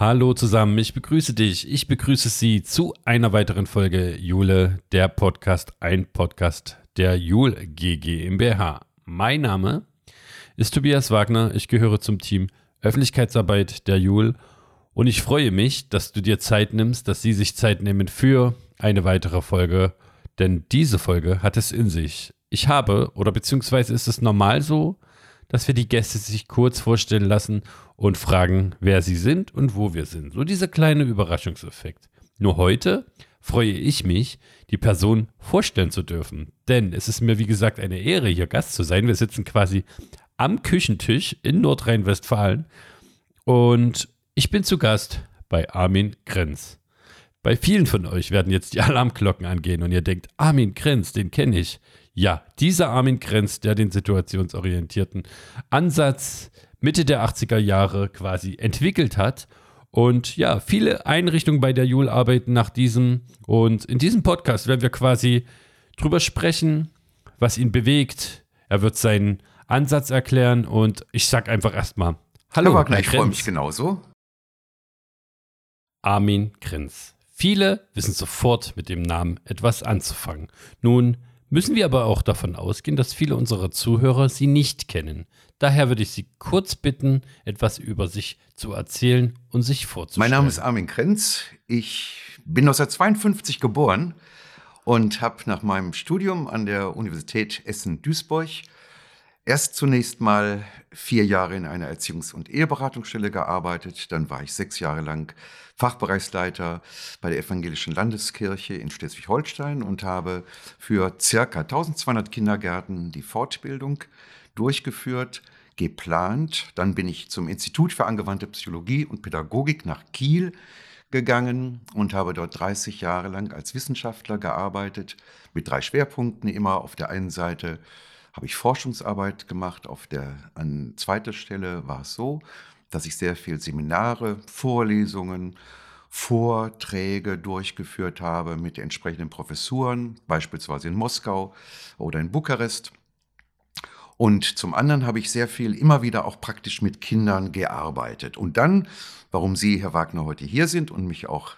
Hallo zusammen, ich begrüße dich, ich begrüße Sie zu einer weiteren Folge Jule, der Podcast, ein Podcast der Jule GmbH. Mein Name ist Tobias Wagner, ich gehöre zum Team Öffentlichkeitsarbeit der Jule und ich freue mich, dass du dir Zeit nimmst, dass Sie sich Zeit nehmen für eine weitere Folge, denn diese Folge hat es in sich. Ich habe, oder beziehungsweise ist es normal so, dass wir die Gäste sich kurz vorstellen lassen und fragen, wer sie sind und wo wir sind. So dieser kleine Überraschungseffekt. Nur heute freue ich mich, die Person vorstellen zu dürfen. Denn es ist mir, wie gesagt, eine Ehre, hier Gast zu sein. Wir sitzen quasi am Küchentisch in Nordrhein-Westfalen und ich bin zu Gast bei Armin Grenz. Bei vielen von euch werden jetzt die Alarmglocken angehen und ihr denkt, Armin Grenz, den kenne ich. Ja, dieser Armin Grenz, der den situationsorientierten Ansatz Mitte der 80er Jahre quasi entwickelt hat. Und ja, viele Einrichtungen bei der Jule arbeiten nach diesem. Und in diesem Podcast werden wir quasi drüber sprechen, was ihn bewegt. Er wird seinen Ansatz erklären und ich sag einfach erstmal Hallo, Herr Wagner, ich freue mich genauso. Armin Grenz. Viele wissen sofort mit dem Namen etwas anzufangen. Nun, Müssen wir aber auch davon ausgehen, dass viele unserer Zuhörer sie nicht kennen. Daher würde ich Sie kurz bitten, etwas über sich zu erzählen und sich vorzustellen. Mein Name ist Armin Krenz. Ich bin 1952 geboren und habe nach meinem Studium an der Universität Essen-Duisburg erst zunächst mal vier Jahre in einer Erziehungs- und Eheberatungsstelle gearbeitet. Dann war ich sechs Jahre lang Fachbereichsleiter bei der Evangelischen Landeskirche in Schleswig-Holstein und habe für circa 1200 Kindergärten die Fortbildung durchgeführt, geplant. Dann bin ich zum Institut für angewandte Psychologie und Pädagogik nach Kiel gegangen und habe dort 30 Jahre lang als Wissenschaftler gearbeitet, mit drei Schwerpunkten. Immer auf der einen Seite habe ich Forschungsarbeit gemacht, auf der an zweiter Stelle war es so, dass ich sehr viel Seminare, Vorlesungen, Vorträge durchgeführt habe mit entsprechenden Professuren, beispielsweise in Moskau oder in Bukarest. Und zum anderen habe ich sehr viel immer wieder auch praktisch mit Kindern gearbeitet. Und dann, warum Sie, Herr Wagner, heute hier sind und mich auch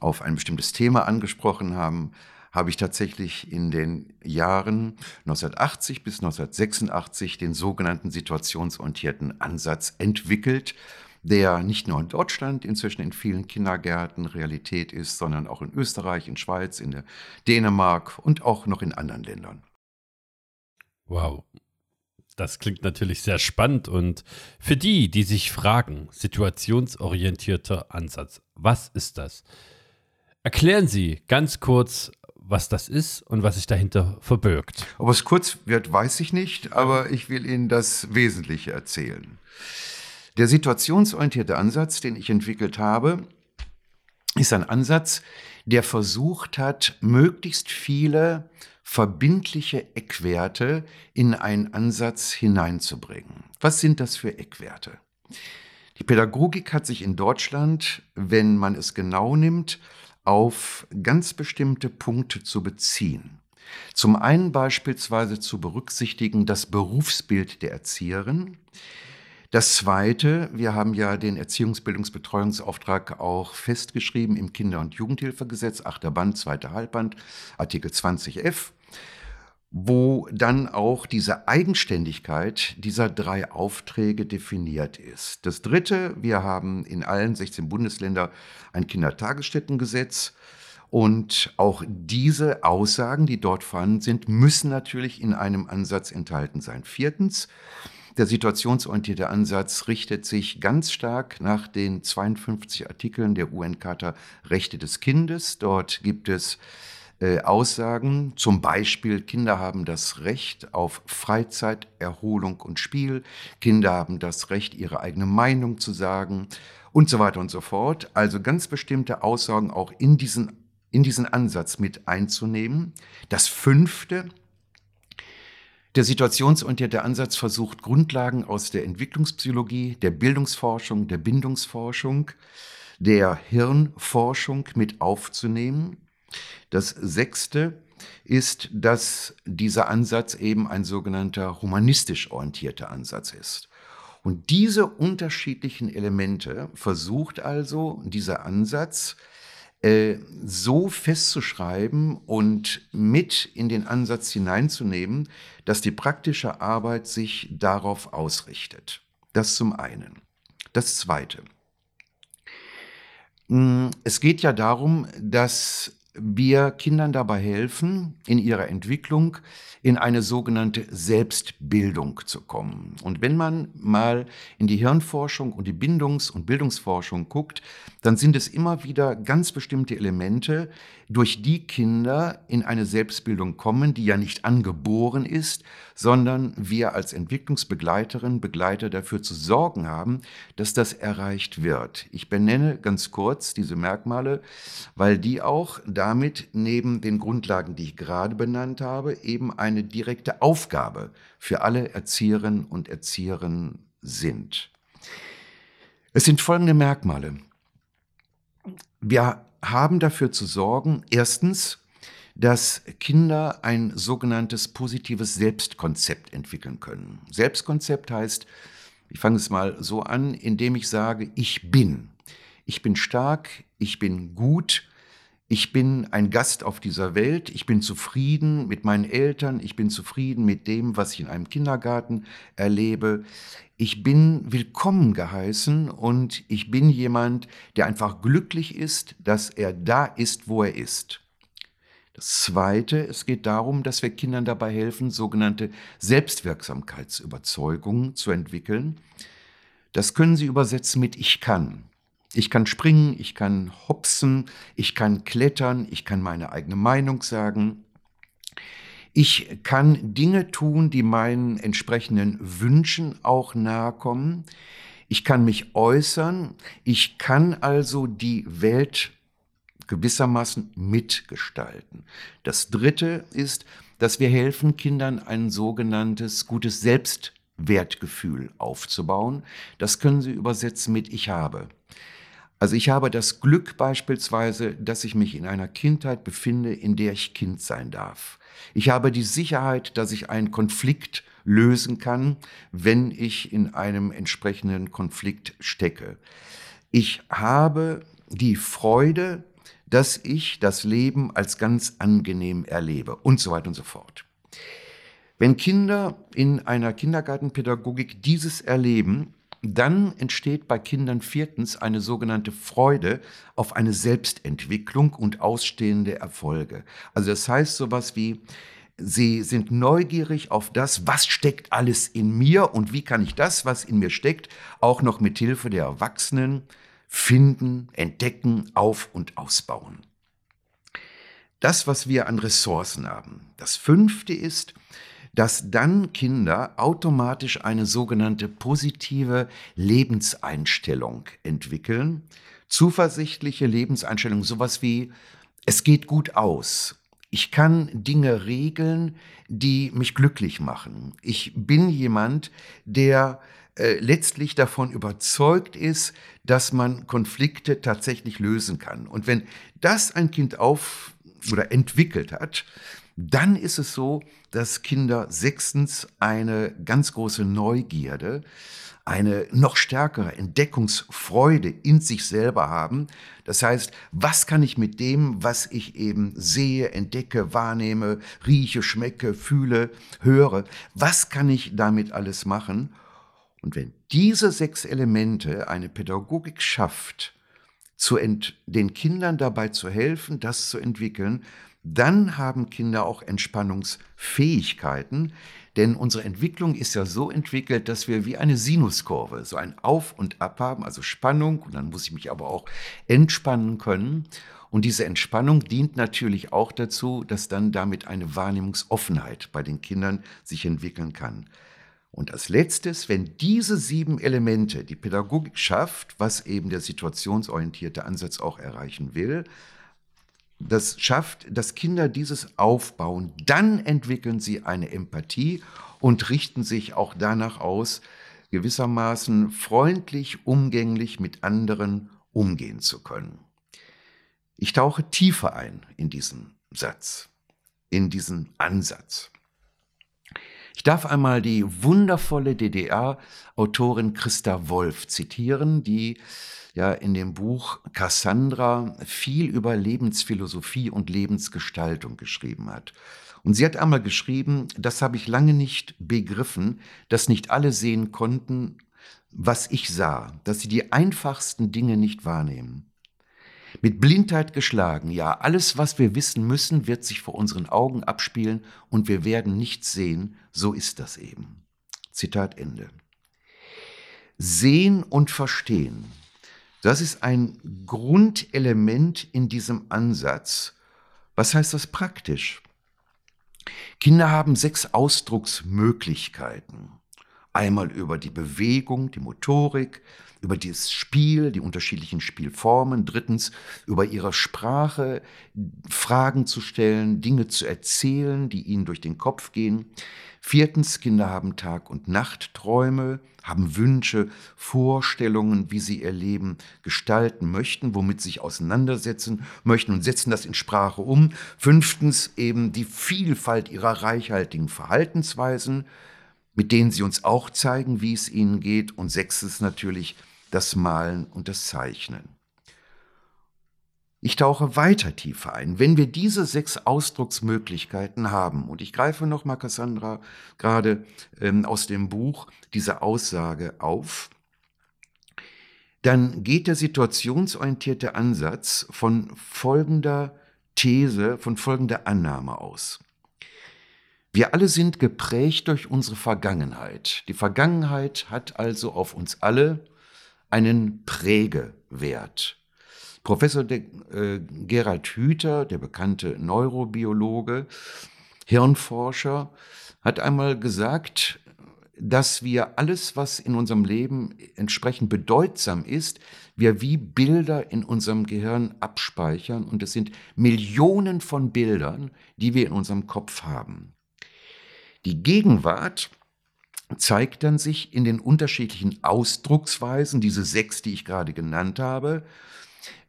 auf ein bestimmtes Thema angesprochen haben, habe ich tatsächlich in den Jahren 1980 bis 1986 den sogenannten situationsorientierten Ansatz entwickelt, der nicht nur in Deutschland inzwischen in vielen Kindergärten Realität ist, sondern auch in Österreich, in Schweiz, in Dänemark und auch noch in anderen Ländern. Wow. Das klingt natürlich sehr spannend und für die, die sich fragen, situationsorientierter Ansatz, was ist das? Erklären Sie ganz kurz, was das ist und was sich dahinter verbirgt. Ob es kurz wird, weiß ich nicht, aber ich will Ihnen das Wesentliche erzählen. Der situationsorientierte Ansatz, den ich entwickelt habe, ist ein Ansatz, der versucht hat, möglichst viele verbindliche Eckwerte in einen Ansatz hineinzubringen. Was sind das für Eckwerte? Die Pädagogik hat sich in Deutschland, wenn man es genau nimmt, auf ganz bestimmte Punkte zu beziehen. Zum einen beispielsweise zu berücksichtigen das Berufsbild der Erzieherin. Das Zweite, wir haben ja den Erziehungsbildungsbetreuungsauftrag auch festgeschrieben im Kinder- und Jugendhilfegesetz, 8. Band, 2. Halbband, Artikel 20f wo dann auch diese Eigenständigkeit dieser drei Aufträge definiert ist. Das Dritte, wir haben in allen 16 Bundesländern ein Kindertagesstättengesetz. Und auch diese Aussagen, die dort vorhanden sind, müssen natürlich in einem Ansatz enthalten sein. Viertens, der situationsorientierte Ansatz richtet sich ganz stark nach den 52 Artikeln der UN-Charta Rechte des Kindes. Dort gibt es äh, Aussagen, zum Beispiel Kinder haben das Recht auf Freizeit, Erholung und Spiel, Kinder haben das Recht, ihre eigene Meinung zu sagen und so weiter und so fort. Also ganz bestimmte Aussagen auch in diesen, in diesen Ansatz mit einzunehmen. Das fünfte, der situationsorientierte Ansatz versucht Grundlagen aus der Entwicklungspsychologie, der Bildungsforschung, der Bindungsforschung, der Hirnforschung mit aufzunehmen das sechste ist, dass dieser Ansatz eben ein sogenannter humanistisch orientierter Ansatz ist. Und diese unterschiedlichen Elemente versucht also dieser Ansatz äh, so festzuschreiben und mit in den Ansatz hineinzunehmen, dass die praktische Arbeit sich darauf ausrichtet. Das zum einen. Das zweite. Hm, es geht ja darum, dass wir Kindern dabei helfen, in ihrer Entwicklung in eine sogenannte Selbstbildung zu kommen. Und wenn man mal in die Hirnforschung und die Bindungs- und Bildungsforschung guckt, dann sind es immer wieder ganz bestimmte Elemente, durch die Kinder in eine Selbstbildung kommen, die ja nicht angeboren ist, sondern wir als Entwicklungsbegleiterin, Begleiter dafür zu sorgen haben, dass das erreicht wird. Ich benenne ganz kurz diese Merkmale, weil die auch damit neben den Grundlagen, die ich gerade benannt habe, eben eine direkte Aufgabe für alle Erzieherinnen und Erzieherinnen sind. Es sind folgende Merkmale. Wir haben dafür zu sorgen, erstens, dass Kinder ein sogenanntes positives Selbstkonzept entwickeln können. Selbstkonzept heißt, ich fange es mal so an, indem ich sage, ich bin. Ich bin stark, ich bin gut, ich bin ein Gast auf dieser Welt, ich bin zufrieden mit meinen Eltern, ich bin zufrieden mit dem, was ich in einem Kindergarten erlebe. Ich bin willkommen geheißen und ich bin jemand, der einfach glücklich ist, dass er da ist, wo er ist. Das Zweite, es geht darum, dass wir Kindern dabei helfen, sogenannte Selbstwirksamkeitsüberzeugungen zu entwickeln. Das können Sie übersetzen mit Ich kann. Ich kann springen, ich kann hopsen, ich kann klettern, ich kann meine eigene Meinung sagen. Ich kann Dinge tun, die meinen entsprechenden Wünschen auch nahe kommen. Ich kann mich äußern. Ich kann also die Welt gewissermaßen mitgestalten. Das Dritte ist, dass wir helfen, Kindern ein sogenanntes gutes Selbstwertgefühl aufzubauen. Das können Sie übersetzen mit Ich habe. Also ich habe das Glück beispielsweise, dass ich mich in einer Kindheit befinde, in der ich Kind sein darf. Ich habe die Sicherheit, dass ich einen Konflikt lösen kann, wenn ich in einem entsprechenden Konflikt stecke. Ich habe die Freude, dass ich das Leben als ganz angenehm erlebe und so weiter und so fort. Wenn Kinder in einer Kindergartenpädagogik dieses erleben, dann entsteht bei Kindern viertens eine sogenannte Freude auf eine Selbstentwicklung und ausstehende Erfolge. Also das heißt sowas wie, sie sind neugierig auf das, was steckt alles in mir und wie kann ich das, was in mir steckt, auch noch mit Hilfe der Erwachsenen finden, entdecken, auf und ausbauen. Das, was wir an Ressourcen haben. Das fünfte ist, dass dann Kinder automatisch eine sogenannte positive Lebenseinstellung entwickeln. Zuversichtliche Lebenseinstellung, sowas wie, es geht gut aus. Ich kann Dinge regeln, die mich glücklich machen. Ich bin jemand, der äh, letztlich davon überzeugt ist, dass man Konflikte tatsächlich lösen kann. Und wenn das ein Kind auf oder entwickelt hat, dann ist es so, dass Kinder sechstens eine ganz große Neugierde, eine noch stärkere Entdeckungsfreude in sich selber haben. Das heißt, was kann ich mit dem, was ich eben sehe, entdecke, wahrnehme, rieche, schmecke, fühle, höre, was kann ich damit alles machen? Und wenn diese sechs Elemente eine Pädagogik schafft, zu den Kindern dabei zu helfen, das zu entwickeln, dann haben Kinder auch Entspannungsfähigkeiten, denn unsere Entwicklung ist ja so entwickelt, dass wir wie eine Sinuskurve, so ein Auf und Ab haben, also Spannung, und dann muss ich mich aber auch entspannen können. Und diese Entspannung dient natürlich auch dazu, dass dann damit eine Wahrnehmungsoffenheit bei den Kindern sich entwickeln kann. Und als letztes, wenn diese sieben Elemente die Pädagogik schafft, was eben der situationsorientierte Ansatz auch erreichen will, das schafft, dass Kinder dieses aufbauen, dann entwickeln sie eine Empathie und richten sich auch danach aus, gewissermaßen freundlich, umgänglich mit anderen umgehen zu können. Ich tauche tiefer ein in diesen Satz, in diesen Ansatz. Ich darf einmal die wundervolle DDR-Autorin Christa Wolf zitieren, die ja in dem Buch Cassandra viel über Lebensphilosophie und Lebensgestaltung geschrieben hat. Und sie hat einmal geschrieben, das habe ich lange nicht begriffen, dass nicht alle sehen konnten, was ich sah, dass sie die einfachsten Dinge nicht wahrnehmen. Mit Blindheit geschlagen, ja, alles, was wir wissen müssen, wird sich vor unseren Augen abspielen und wir werden nichts sehen, so ist das eben. Zitat Ende. Sehen und verstehen, das ist ein Grundelement in diesem Ansatz. Was heißt das praktisch? Kinder haben sechs Ausdrucksmöglichkeiten. Einmal über die Bewegung, die Motorik, über das Spiel, die unterschiedlichen Spielformen. Drittens über ihre Sprache, Fragen zu stellen, Dinge zu erzählen, die ihnen durch den Kopf gehen. Viertens, Kinder haben Tag- und Nachtträume, haben Wünsche, Vorstellungen, wie sie ihr Leben gestalten möchten, womit sich auseinandersetzen möchten und setzen das in Sprache um. Fünftens, eben die Vielfalt ihrer reichhaltigen Verhaltensweisen, mit denen sie uns auch zeigen, wie es ihnen geht. Und sechstens natürlich das Malen und das Zeichnen. Ich tauche weiter tiefer ein. Wenn wir diese sechs Ausdrucksmöglichkeiten haben, und ich greife nochmal, Cassandra, gerade ähm, aus dem Buch diese Aussage auf, dann geht der situationsorientierte Ansatz von folgender These, von folgender Annahme aus. Wir alle sind geprägt durch unsere Vergangenheit. Die Vergangenheit hat also auf uns alle einen Prägewert. Professor de, äh, Gerald Hüther, der bekannte Neurobiologe, Hirnforscher, hat einmal gesagt, dass wir alles, was in unserem Leben entsprechend bedeutsam ist, wir wie Bilder in unserem Gehirn abspeichern und es sind Millionen von Bildern, die wir in unserem Kopf haben. Die Gegenwart zeigt dann sich in den unterschiedlichen Ausdrucksweisen, diese sechs, die ich gerade genannt habe,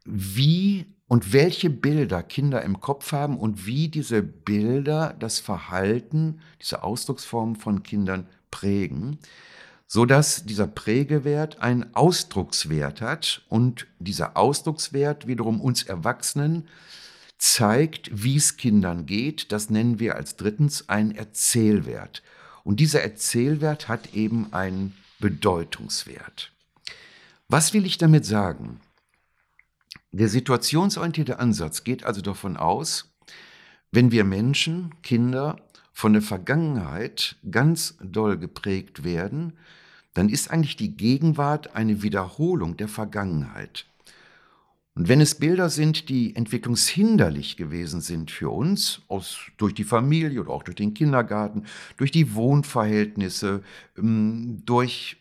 wie und welche Bilder Kinder im Kopf haben und wie diese Bilder das Verhalten, diese Ausdrucksformen von Kindern prägen, so dass dieser Prägewert einen Ausdruckswert hat und dieser Ausdruckswert wiederum uns Erwachsenen zeigt, wie es Kindern geht. Das nennen wir als drittens einen Erzählwert. Und dieser Erzählwert hat eben einen Bedeutungswert. Was will ich damit sagen? Der situationsorientierte Ansatz geht also davon aus, wenn wir Menschen, Kinder von der Vergangenheit ganz doll geprägt werden, dann ist eigentlich die Gegenwart eine Wiederholung der Vergangenheit. Und wenn es Bilder sind, die entwicklungshinderlich gewesen sind für uns, aus, durch die Familie oder auch durch den Kindergarten, durch die Wohnverhältnisse, ähm, durch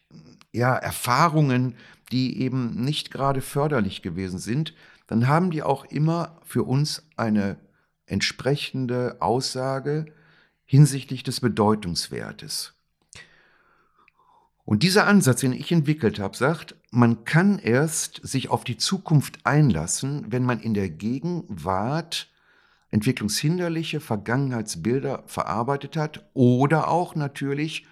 ja, Erfahrungen, die eben nicht gerade förderlich gewesen sind, dann haben die auch immer für uns eine entsprechende Aussage hinsichtlich des Bedeutungswertes. Und dieser Ansatz, den ich entwickelt habe, sagt, man kann erst sich auf die Zukunft einlassen, wenn man in der Gegenwart entwicklungshinderliche Vergangenheitsbilder verarbeitet hat oder auch natürlich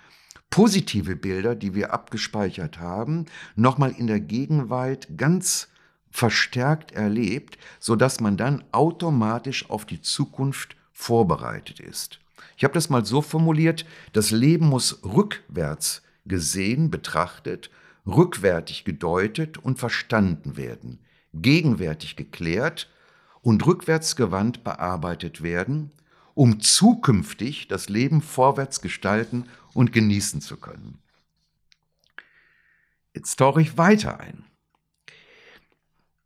positive Bilder, die wir abgespeichert haben, nochmal in der Gegenwart ganz verstärkt erlebt, sodass man dann automatisch auf die Zukunft vorbereitet ist. Ich habe das mal so formuliert, das Leben muss rückwärts gesehen, betrachtet, rückwärtig gedeutet und verstanden werden, gegenwärtig geklärt und rückwärtsgewandt bearbeitet werden, um zukünftig das Leben vorwärts gestalten und genießen zu können. Jetzt tauche ich weiter ein.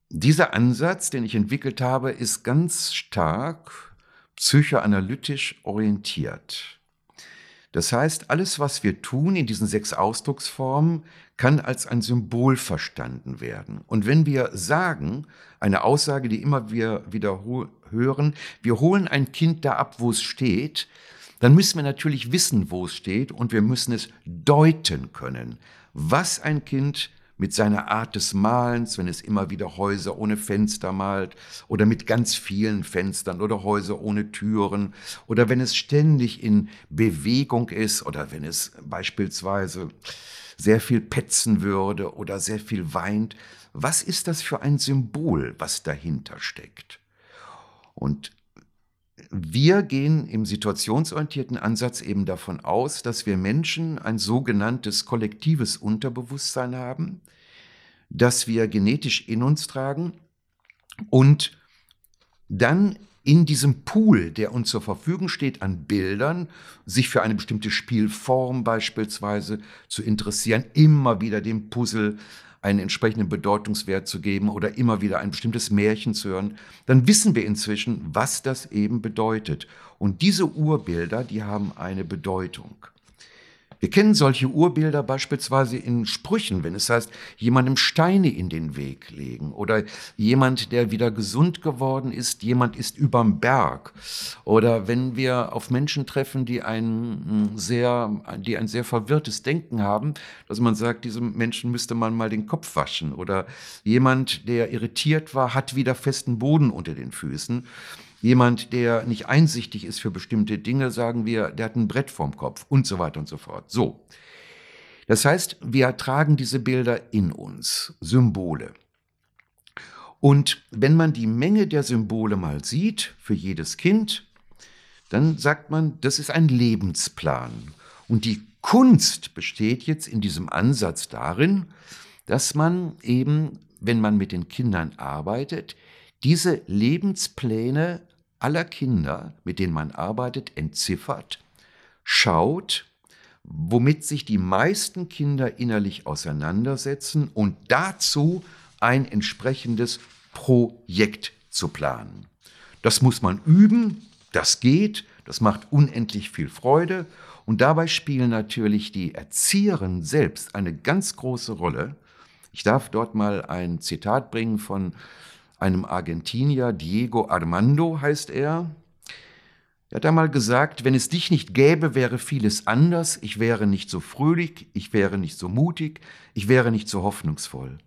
Dieser Ansatz, den ich entwickelt habe, ist ganz stark psychoanalytisch orientiert. Das heißt, alles, was wir tun in diesen sechs Ausdrucksformen, kann als ein Symbol verstanden werden. Und wenn wir sagen, eine Aussage, die immer wir wieder hören, wir holen ein Kind da ab, wo es steht, dann müssen wir natürlich wissen, wo es steht und wir müssen es deuten können, was ein Kind mit seiner Art des Malens, wenn es immer wieder Häuser ohne Fenster malt oder mit ganz vielen Fenstern oder Häuser ohne Türen oder wenn es ständig in Bewegung ist oder wenn es beispielsweise sehr viel petzen würde oder sehr viel weint. Was ist das für ein Symbol, was dahinter steckt? Und wir gehen im situationsorientierten Ansatz eben davon aus, dass wir Menschen ein sogenanntes kollektives Unterbewusstsein haben, das wir genetisch in uns tragen und dann in diesem Pool, der uns zur Verfügung steht an Bildern, sich für eine bestimmte Spielform beispielsweise zu interessieren, immer wieder dem Puzzle einen entsprechenden Bedeutungswert zu geben oder immer wieder ein bestimmtes Märchen zu hören, dann wissen wir inzwischen, was das eben bedeutet. Und diese Urbilder, die haben eine Bedeutung. Wir kennen solche Urbilder beispielsweise in Sprüchen, wenn es heißt, jemandem Steine in den Weg legen oder jemand, der wieder gesund geworden ist, jemand ist überm Berg. Oder wenn wir auf Menschen treffen, die ein hm, sehr, die ein sehr verwirrtes Denken haben, dass man sagt, diesem Menschen müsste man mal den Kopf waschen. Oder jemand, der irritiert war, hat wieder festen Boden unter den Füßen. Jemand, der nicht einsichtig ist für bestimmte Dinge, sagen wir, der hat ein Brett vorm Kopf und so weiter und so fort. So. Das heißt, wir tragen diese Bilder in uns, Symbole. Und wenn man die Menge der Symbole mal sieht, für jedes Kind, dann sagt man, das ist ein Lebensplan. Und die Kunst besteht jetzt in diesem Ansatz darin, dass man eben, wenn man mit den Kindern arbeitet, diese Lebenspläne aller Kinder, mit denen man arbeitet, entziffert, schaut, womit sich die meisten Kinder innerlich auseinandersetzen und dazu ein entsprechendes Projekt zu planen. Das muss man üben, das geht, das macht unendlich viel Freude und dabei spielen natürlich die Erzieherinnen selbst eine ganz große Rolle. Ich darf dort mal ein Zitat bringen von einem Argentinier, Diego Armando heißt er. Er hat einmal gesagt, wenn es dich nicht gäbe, wäre vieles anders, ich wäre nicht so fröhlich, ich wäre nicht so mutig, ich wäre nicht so hoffnungsvoll.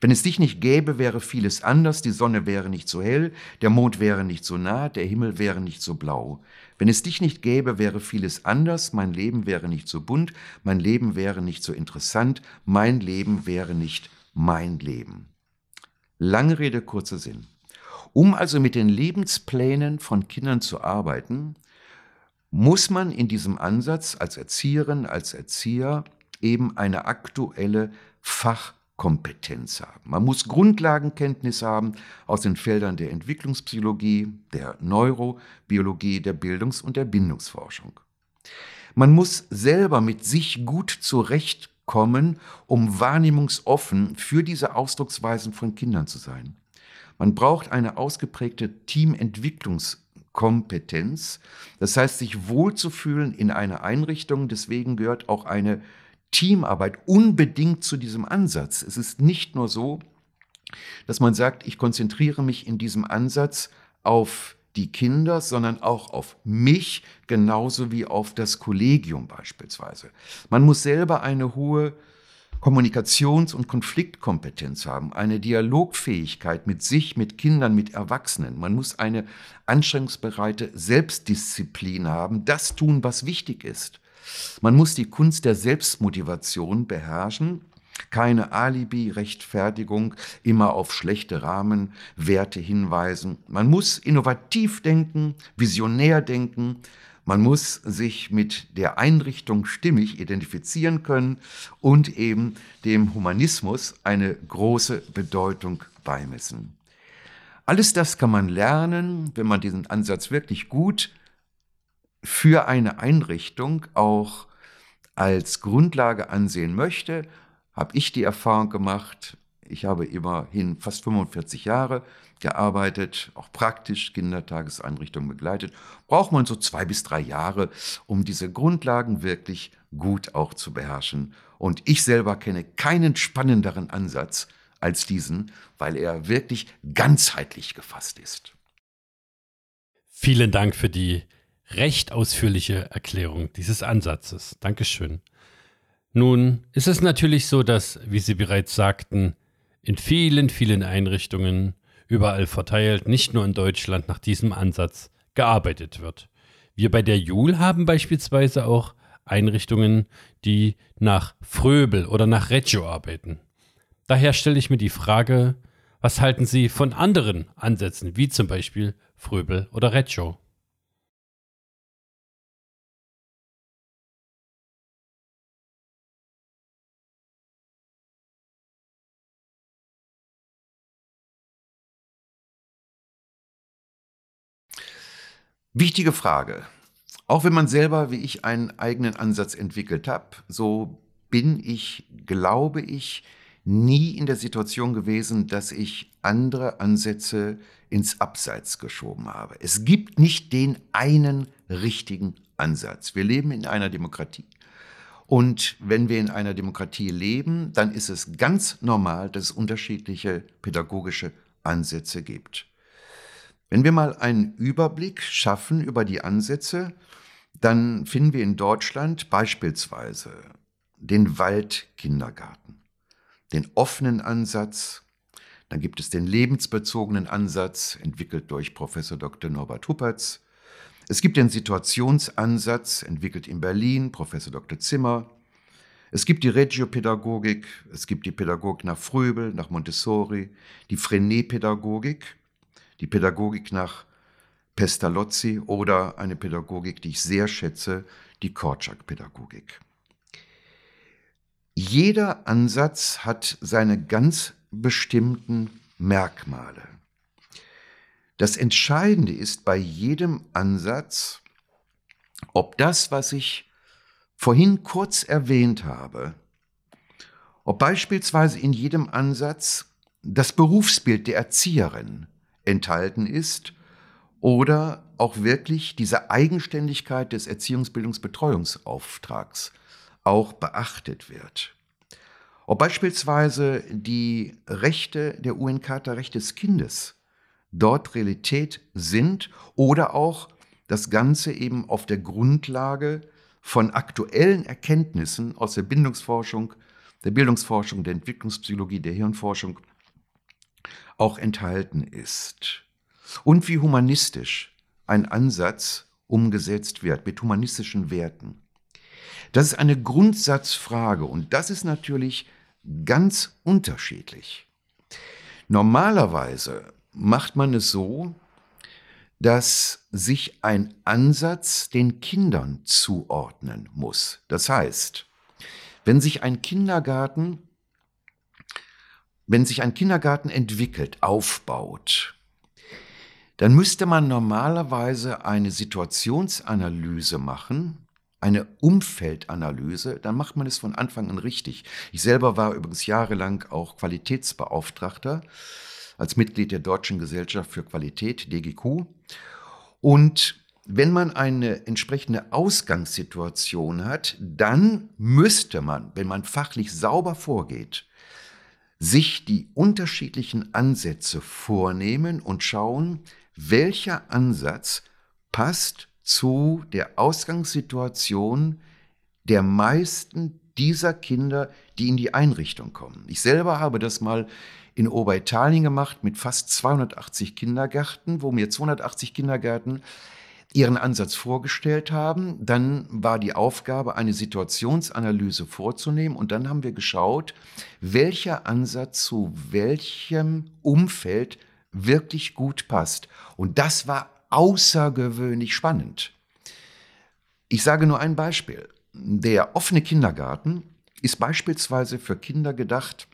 Wenn es dich nicht gäbe, wäre vieles anders, die Sonne wäre nicht so hell, der Mond wäre nicht so nah, der Himmel wäre nicht so blau. Wenn es dich nicht gäbe, wäre vieles anders, mein Leben wäre nicht so bunt, mein Leben wäre nicht so interessant, mein Leben wäre nicht mein Leben. Lange Rede, kurzer Sinn. Um also mit den Lebensplänen von Kindern zu arbeiten, muss man in diesem Ansatz als Erzieherin, als Erzieher eben eine aktuelle Fachkompetenz haben. Man muss Grundlagenkenntnis haben aus den Feldern der Entwicklungspsychologie, der Neurobiologie, der Bildungs- und der Bindungsforschung. Man muss selber mit sich gut zurechtkommen kommen, um wahrnehmungsoffen für diese Ausdrucksweisen von Kindern zu sein. Man braucht eine ausgeprägte Teamentwicklungskompetenz, das heißt, sich wohlzufühlen in einer Einrichtung. Deswegen gehört auch eine Teamarbeit unbedingt zu diesem Ansatz. Es ist nicht nur so, dass man sagt, ich konzentriere mich in diesem Ansatz auf die Kinder, sondern auch auf mich, genauso wie auf das Kollegium beispielsweise. Man muss selber eine hohe Kommunikations- und Konfliktkompetenz haben, eine Dialogfähigkeit mit sich, mit Kindern, mit Erwachsenen. Man muss eine anstrengungsbereite Selbstdisziplin haben, das tun, was wichtig ist. Man muss die Kunst der Selbstmotivation beherrschen keine Alibi-Rechtfertigung, immer auf schlechte Rahmenwerte hinweisen. Man muss innovativ denken, visionär denken. Man muss sich mit der Einrichtung stimmig identifizieren können und eben dem Humanismus eine große Bedeutung beimessen. Alles das kann man lernen, wenn man diesen Ansatz wirklich gut für eine Einrichtung auch als Grundlage ansehen möchte habe ich die Erfahrung gemacht, ich habe immerhin fast 45 Jahre gearbeitet, auch praktisch Kindertageseinrichtungen begleitet, braucht man so zwei bis drei Jahre, um diese Grundlagen wirklich gut auch zu beherrschen. Und ich selber kenne keinen spannenderen Ansatz als diesen, weil er wirklich ganzheitlich gefasst ist. Vielen Dank für die recht ausführliche Erklärung dieses Ansatzes. Dankeschön. Nun ist es natürlich so, dass, wie Sie bereits sagten, in vielen, vielen Einrichtungen überall verteilt, nicht nur in Deutschland, nach diesem Ansatz gearbeitet wird. Wir bei der Jul haben beispielsweise auch Einrichtungen, die nach Fröbel oder nach Reggio arbeiten. Daher stelle ich mir die Frage, was halten Sie von anderen Ansätzen, wie zum Beispiel Fröbel oder Reggio? Wichtige Frage. Auch wenn man selber wie ich einen eigenen Ansatz entwickelt hat, so bin ich, glaube ich, nie in der Situation gewesen, dass ich andere Ansätze ins Abseits geschoben habe. Es gibt nicht den einen richtigen Ansatz. Wir leben in einer Demokratie. Und wenn wir in einer Demokratie leben, dann ist es ganz normal, dass es unterschiedliche pädagogische Ansätze gibt. Wenn wir mal einen Überblick schaffen über die Ansätze, dann finden wir in Deutschland beispielsweise den Waldkindergarten, den offenen Ansatz, dann gibt es den lebensbezogenen Ansatz, entwickelt durch Professor Dr. Norbert Huppertz. Es gibt den Situationsansatz, entwickelt in Berlin, Professor Dr. Zimmer. Es gibt die Regiopädagogik, es gibt die Pädagogik nach Fröbel, nach Montessori, die Frenet-Pädagogik die Pädagogik nach Pestalozzi oder eine Pädagogik, die ich sehr schätze, die Korczak-Pädagogik. Jeder Ansatz hat seine ganz bestimmten Merkmale. Das Entscheidende ist bei jedem Ansatz, ob das, was ich vorhin kurz erwähnt habe, ob beispielsweise in jedem Ansatz das Berufsbild der Erzieherin enthalten ist oder auch wirklich diese Eigenständigkeit des Erziehungsbildungsbetreuungsauftrags auch beachtet wird. Ob beispielsweise die Rechte der UN-Charta Recht des Kindes dort Realität sind oder auch das Ganze eben auf der Grundlage von aktuellen Erkenntnissen aus der Bindungsforschung, der Bildungsforschung, der Entwicklungspsychologie, der Hirnforschung auch enthalten ist. Und wie humanistisch ein Ansatz umgesetzt wird, mit humanistischen Werten. Das ist eine Grundsatzfrage und das ist natürlich ganz unterschiedlich. Normalerweise macht man es so, dass sich ein Ansatz den Kindern zuordnen muss. Das heißt, wenn sich ein Kindergarten wenn sich ein Kindergarten entwickelt, aufbaut, dann müsste man normalerweise eine Situationsanalyse machen, eine Umfeldanalyse, dann macht man es von Anfang an richtig. Ich selber war übrigens jahrelang auch Qualitätsbeauftragter als Mitglied der Deutschen Gesellschaft für Qualität, DGQ. Und wenn man eine entsprechende Ausgangssituation hat, dann müsste man, wenn man fachlich sauber vorgeht, sich die unterschiedlichen Ansätze vornehmen und schauen, welcher Ansatz passt zu der Ausgangssituation der meisten dieser Kinder, die in die Einrichtung kommen. Ich selber habe das mal in Oberitalien gemacht mit fast 280 Kindergärten, wo mir 280 Kindergärten ihren Ansatz vorgestellt haben. Dann war die Aufgabe, eine Situationsanalyse vorzunehmen und dann haben wir geschaut, welcher Ansatz zu welchem Umfeld wirklich gut passt. Und das war außergewöhnlich spannend. Ich sage nur ein Beispiel. Der offene Kindergarten ist beispielsweise für Kinder gedacht,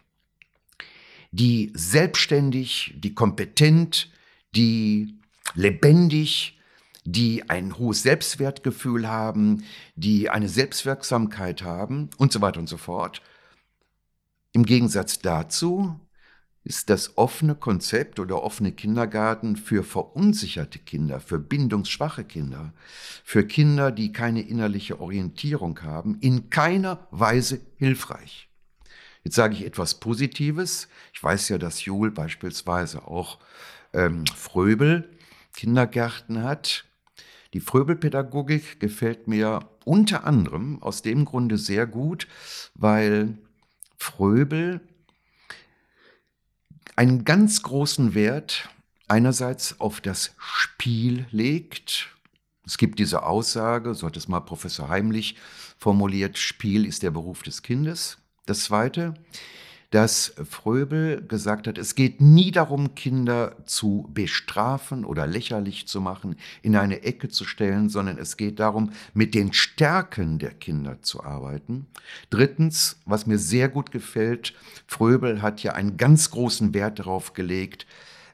die selbstständig, die kompetent, die lebendig, die ein hohes Selbstwertgefühl haben, die eine Selbstwirksamkeit haben und so weiter und so fort. Im Gegensatz dazu ist das offene Konzept oder offene Kindergarten für verunsicherte Kinder, für bindungsschwache Kinder, für Kinder, die keine innerliche Orientierung haben, in keiner Weise hilfreich. Jetzt sage ich etwas Positives. Ich weiß ja, dass Jul beispielsweise auch ähm, Fröbel Kindergärten hat. Die Fröbelpädagogik gefällt mir unter anderem aus dem Grunde sehr gut, weil Fröbel einen ganz großen Wert einerseits auf das Spiel legt. Es gibt diese Aussage, so hat es mal Professor Heimlich formuliert, Spiel ist der Beruf des Kindes. Das Zweite, dass Fröbel gesagt hat, es geht nie darum, Kinder zu bestrafen oder lächerlich zu machen, in eine Ecke zu stellen, sondern es geht darum, mit den Stärken der Kinder zu arbeiten. Drittens, was mir sehr gut gefällt, Fröbel hat ja einen ganz großen Wert darauf gelegt,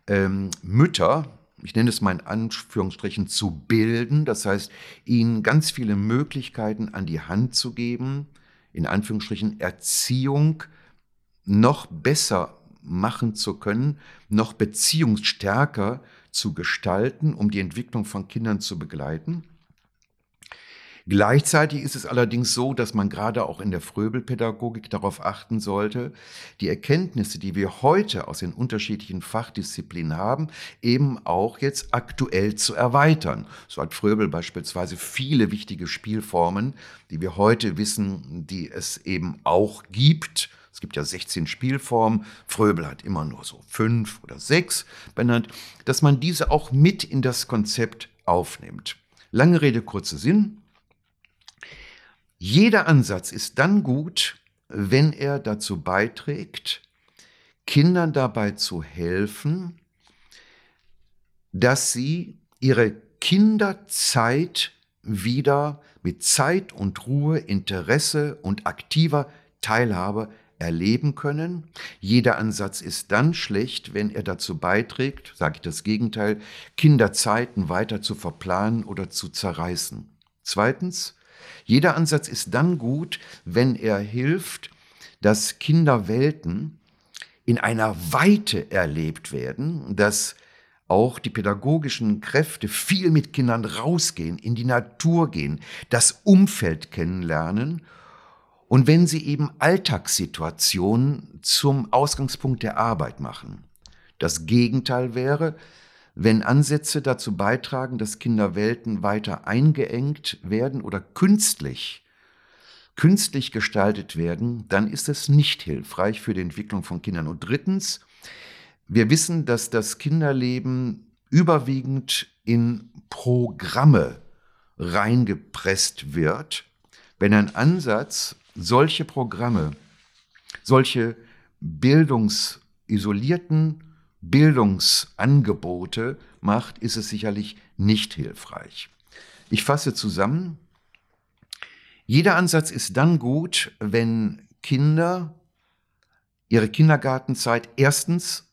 ähm, Mütter, ich nenne es mal in Anführungsstrichen, zu bilden, das heißt, ihnen ganz viele Möglichkeiten an die Hand zu geben, in Anführungsstrichen Erziehung, noch besser machen zu können, noch beziehungsstärker zu gestalten, um die Entwicklung von Kindern zu begleiten. Gleichzeitig ist es allerdings so, dass man gerade auch in der Fröbelpädagogik darauf achten sollte, die Erkenntnisse, die wir heute aus den unterschiedlichen Fachdisziplinen haben, eben auch jetzt aktuell zu erweitern. So hat Fröbel beispielsweise viele wichtige Spielformen, die wir heute wissen, die es eben auch gibt es gibt ja 16 Spielformen, Fröbel hat immer nur so fünf oder sechs benannt, dass man diese auch mit in das Konzept aufnimmt. Lange Rede, kurzer Sinn. Jeder Ansatz ist dann gut, wenn er dazu beiträgt, Kindern dabei zu helfen, dass sie ihre Kinderzeit wieder mit Zeit und Ruhe, Interesse und aktiver Teilhabe erleben können. Jeder Ansatz ist dann schlecht, wenn er dazu beiträgt, sage ich das Gegenteil, Kinderzeiten weiter zu verplanen oder zu zerreißen. Zweitens, jeder Ansatz ist dann gut, wenn er hilft, dass Kinderwelten in einer Weite erlebt werden, dass auch die pädagogischen Kräfte viel mit Kindern rausgehen, in die Natur gehen, das Umfeld kennenlernen und wenn sie eben Alltagssituationen zum Ausgangspunkt der Arbeit machen. Das Gegenteil wäre, wenn Ansätze dazu beitragen, dass Kinderwelten weiter eingeengt werden oder künstlich, künstlich gestaltet werden, dann ist es nicht hilfreich für die Entwicklung von Kindern. Und drittens, wir wissen, dass das Kinderleben überwiegend in Programme reingepresst wird. Wenn ein Ansatz solche Programme, solche bildungsisolierten Bildungsangebote macht, ist es sicherlich nicht hilfreich. Ich fasse zusammen. Jeder Ansatz ist dann gut, wenn Kinder ihre Kindergartenzeit erstens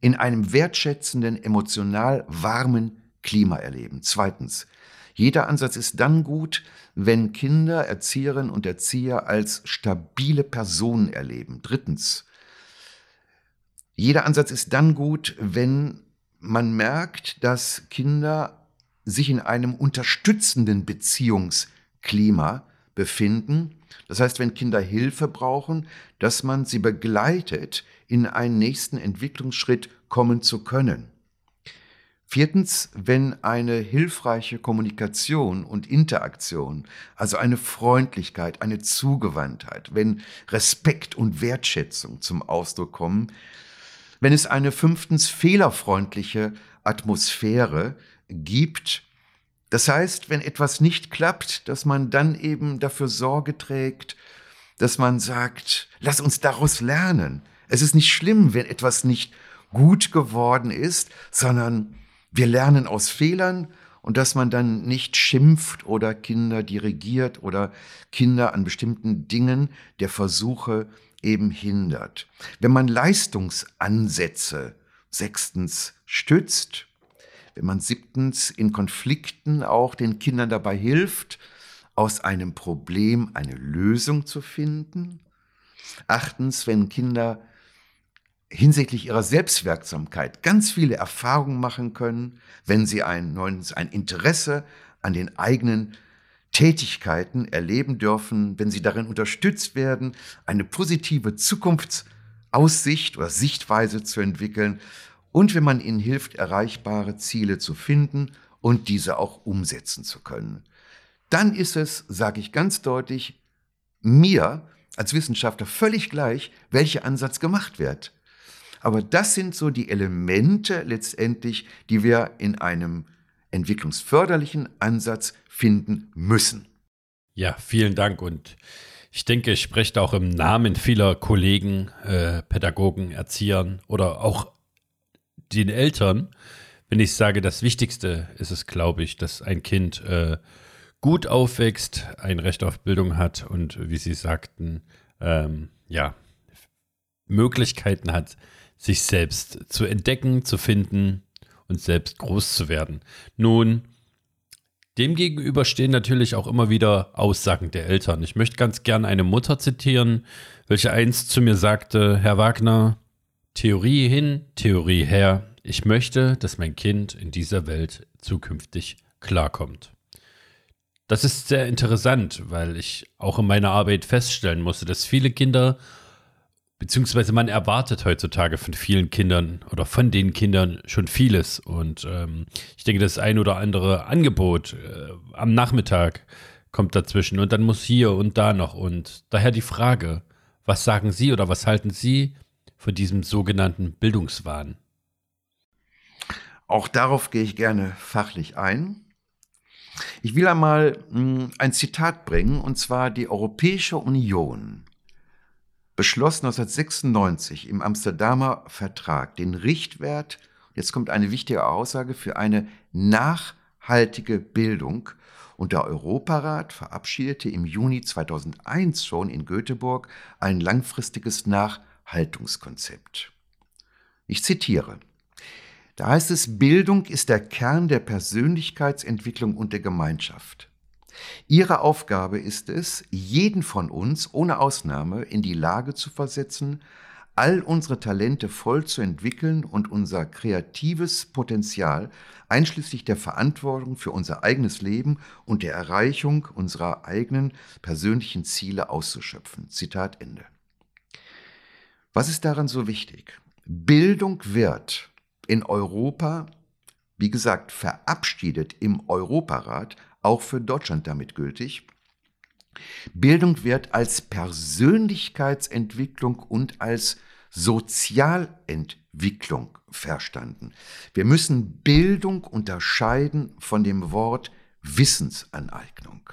in einem wertschätzenden, emotional warmen Klima erleben. Zweitens, jeder Ansatz ist dann gut, wenn Kinder Erzieherinnen und Erzieher als stabile Personen erleben. Drittens, jeder Ansatz ist dann gut, wenn man merkt, dass Kinder sich in einem unterstützenden Beziehungsklima befinden. Das heißt, wenn Kinder Hilfe brauchen, dass man sie begleitet, in einen nächsten Entwicklungsschritt kommen zu können. Viertens, wenn eine hilfreiche Kommunikation und Interaktion, also eine Freundlichkeit, eine Zugewandtheit, wenn Respekt und Wertschätzung zum Ausdruck kommen, wenn es eine fünftens fehlerfreundliche Atmosphäre gibt, das heißt, wenn etwas nicht klappt, dass man dann eben dafür Sorge trägt, dass man sagt, lass uns daraus lernen. Es ist nicht schlimm, wenn etwas nicht gut geworden ist, sondern wir lernen aus Fehlern und dass man dann nicht schimpft oder Kinder dirigiert oder Kinder an bestimmten Dingen der Versuche eben hindert. Wenn man Leistungsansätze sechstens stützt, wenn man siebtens in Konflikten auch den Kindern dabei hilft, aus einem Problem eine Lösung zu finden. Achtens, wenn Kinder hinsichtlich ihrer Selbstwirksamkeit ganz viele Erfahrungen machen können, wenn sie ein, ein Interesse an den eigenen Tätigkeiten erleben dürfen, wenn sie darin unterstützt werden, eine positive Zukunftsaussicht oder Sichtweise zu entwickeln und wenn man ihnen hilft, erreichbare Ziele zu finden und diese auch umsetzen zu können. Dann ist es, sage ich ganz deutlich, mir als Wissenschaftler völlig gleich, welcher Ansatz gemacht wird. Aber das sind so die Elemente letztendlich, die wir in einem entwicklungsförderlichen Ansatz finden müssen. Ja, vielen Dank und ich denke, ich spreche auch im Namen vieler Kollegen, äh, Pädagogen, Erziehern oder auch den Eltern, wenn ich sage, das Wichtigste ist es, glaube ich, dass ein Kind äh, gut aufwächst, ein Recht auf Bildung hat und, wie Sie sagten, ähm, ja, Möglichkeiten hat, sich selbst zu entdecken, zu finden und selbst groß zu werden. Nun, demgegenüber stehen natürlich auch immer wieder Aussagen der Eltern. Ich möchte ganz gern eine Mutter zitieren, welche einst zu mir sagte, Herr Wagner, Theorie hin, Theorie her, ich möchte, dass mein Kind in dieser Welt zukünftig klarkommt. Das ist sehr interessant, weil ich auch in meiner Arbeit feststellen musste, dass viele Kinder, beziehungsweise man erwartet heutzutage von vielen Kindern oder von den Kindern schon vieles. Und ähm, ich denke, das ein oder andere Angebot äh, am Nachmittag kommt dazwischen und dann muss hier und da noch. Und daher die Frage, was sagen Sie oder was halten Sie von diesem sogenannten Bildungswahn? Auch darauf gehe ich gerne fachlich ein. Ich will einmal hm, ein Zitat bringen, und zwar die Europäische Union beschloss 1996 im Amsterdamer Vertrag den Richtwert, jetzt kommt eine wichtige Aussage, für eine nachhaltige Bildung. Und der Europarat verabschiedete im Juni 2001 schon in Göteborg ein langfristiges Nachhaltungskonzept. Ich zitiere. Da heißt es, Bildung ist der Kern der Persönlichkeitsentwicklung und der Gemeinschaft. Ihre Aufgabe ist es, jeden von uns ohne Ausnahme in die Lage zu versetzen, all unsere Talente voll zu entwickeln und unser kreatives Potenzial einschließlich der Verantwortung für unser eigenes Leben und der Erreichung unserer eigenen persönlichen Ziele auszuschöpfen. Zitat Ende. Was ist daran so wichtig? Bildung wird in Europa, wie gesagt, verabschiedet im Europarat, auch für Deutschland damit gültig. Bildung wird als Persönlichkeitsentwicklung und als Sozialentwicklung verstanden. Wir müssen Bildung unterscheiden von dem Wort Wissensaneignung.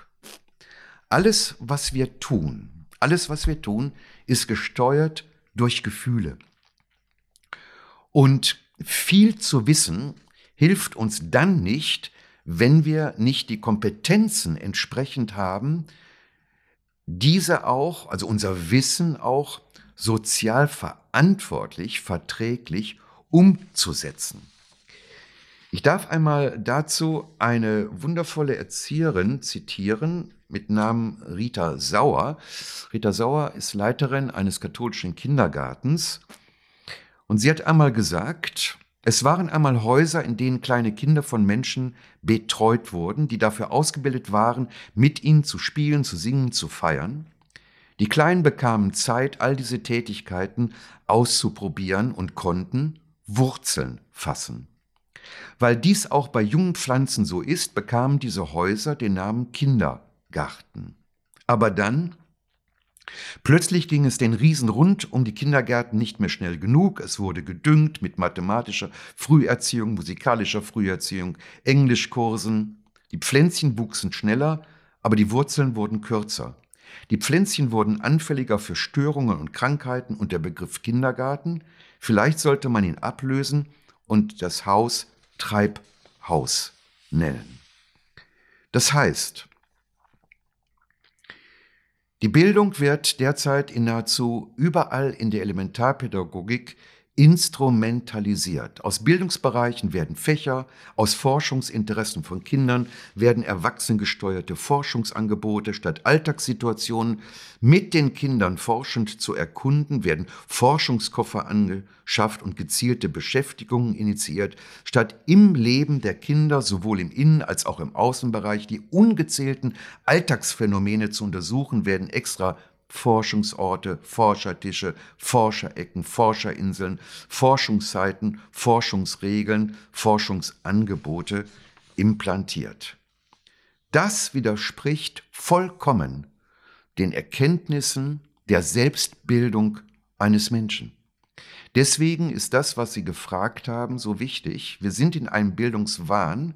Alles, was wir tun, alles, was wir tun, ist gesteuert durch Gefühle. Und viel zu wissen hilft uns dann nicht, wenn wir nicht die Kompetenzen entsprechend haben, diese auch, also unser Wissen auch sozial verantwortlich, verträglich umzusetzen. Ich darf einmal dazu eine wundervolle Erzieherin zitieren mit Namen Rita Sauer. Rita Sauer ist Leiterin eines katholischen Kindergartens und sie hat einmal gesagt, es waren einmal Häuser, in denen kleine Kinder von Menschen betreut wurden, die dafür ausgebildet waren, mit ihnen zu spielen, zu singen, zu feiern. Die Kleinen bekamen Zeit, all diese Tätigkeiten auszuprobieren und konnten Wurzeln fassen. Weil dies auch bei jungen Pflanzen so ist, bekamen diese Häuser den Namen Kindergarten. Aber dann Plötzlich ging es den Riesen rund um die Kindergärten nicht mehr schnell genug. Es wurde gedüngt mit mathematischer Früherziehung, musikalischer Früherziehung, Englischkursen. Die Pflänzchen wuchsen schneller, aber die Wurzeln wurden kürzer. Die Pflänzchen wurden anfälliger für Störungen und Krankheiten und der Begriff Kindergarten, vielleicht sollte man ihn ablösen und das Haus Treibhaus nennen. Das heißt, die Bildung wird derzeit in nahezu überall in der Elementarpädagogik instrumentalisiert. Aus Bildungsbereichen werden Fächer, aus Forschungsinteressen von Kindern werden erwachsengesteuerte Forschungsangebote statt Alltagssituationen mit den Kindern forschend zu erkunden, werden Forschungskoffer angeschafft und gezielte Beschäftigungen initiiert, statt im Leben der Kinder sowohl im Innen- als auch im Außenbereich die ungezählten Alltagsphänomene zu untersuchen, werden extra Forschungsorte, Forschertische, Forscherecken, Forscherinseln, Forschungszeiten, Forschungsregeln, Forschungsangebote implantiert. Das widerspricht vollkommen den Erkenntnissen der Selbstbildung eines Menschen. Deswegen ist das, was Sie gefragt haben, so wichtig. Wir sind in einem Bildungswahn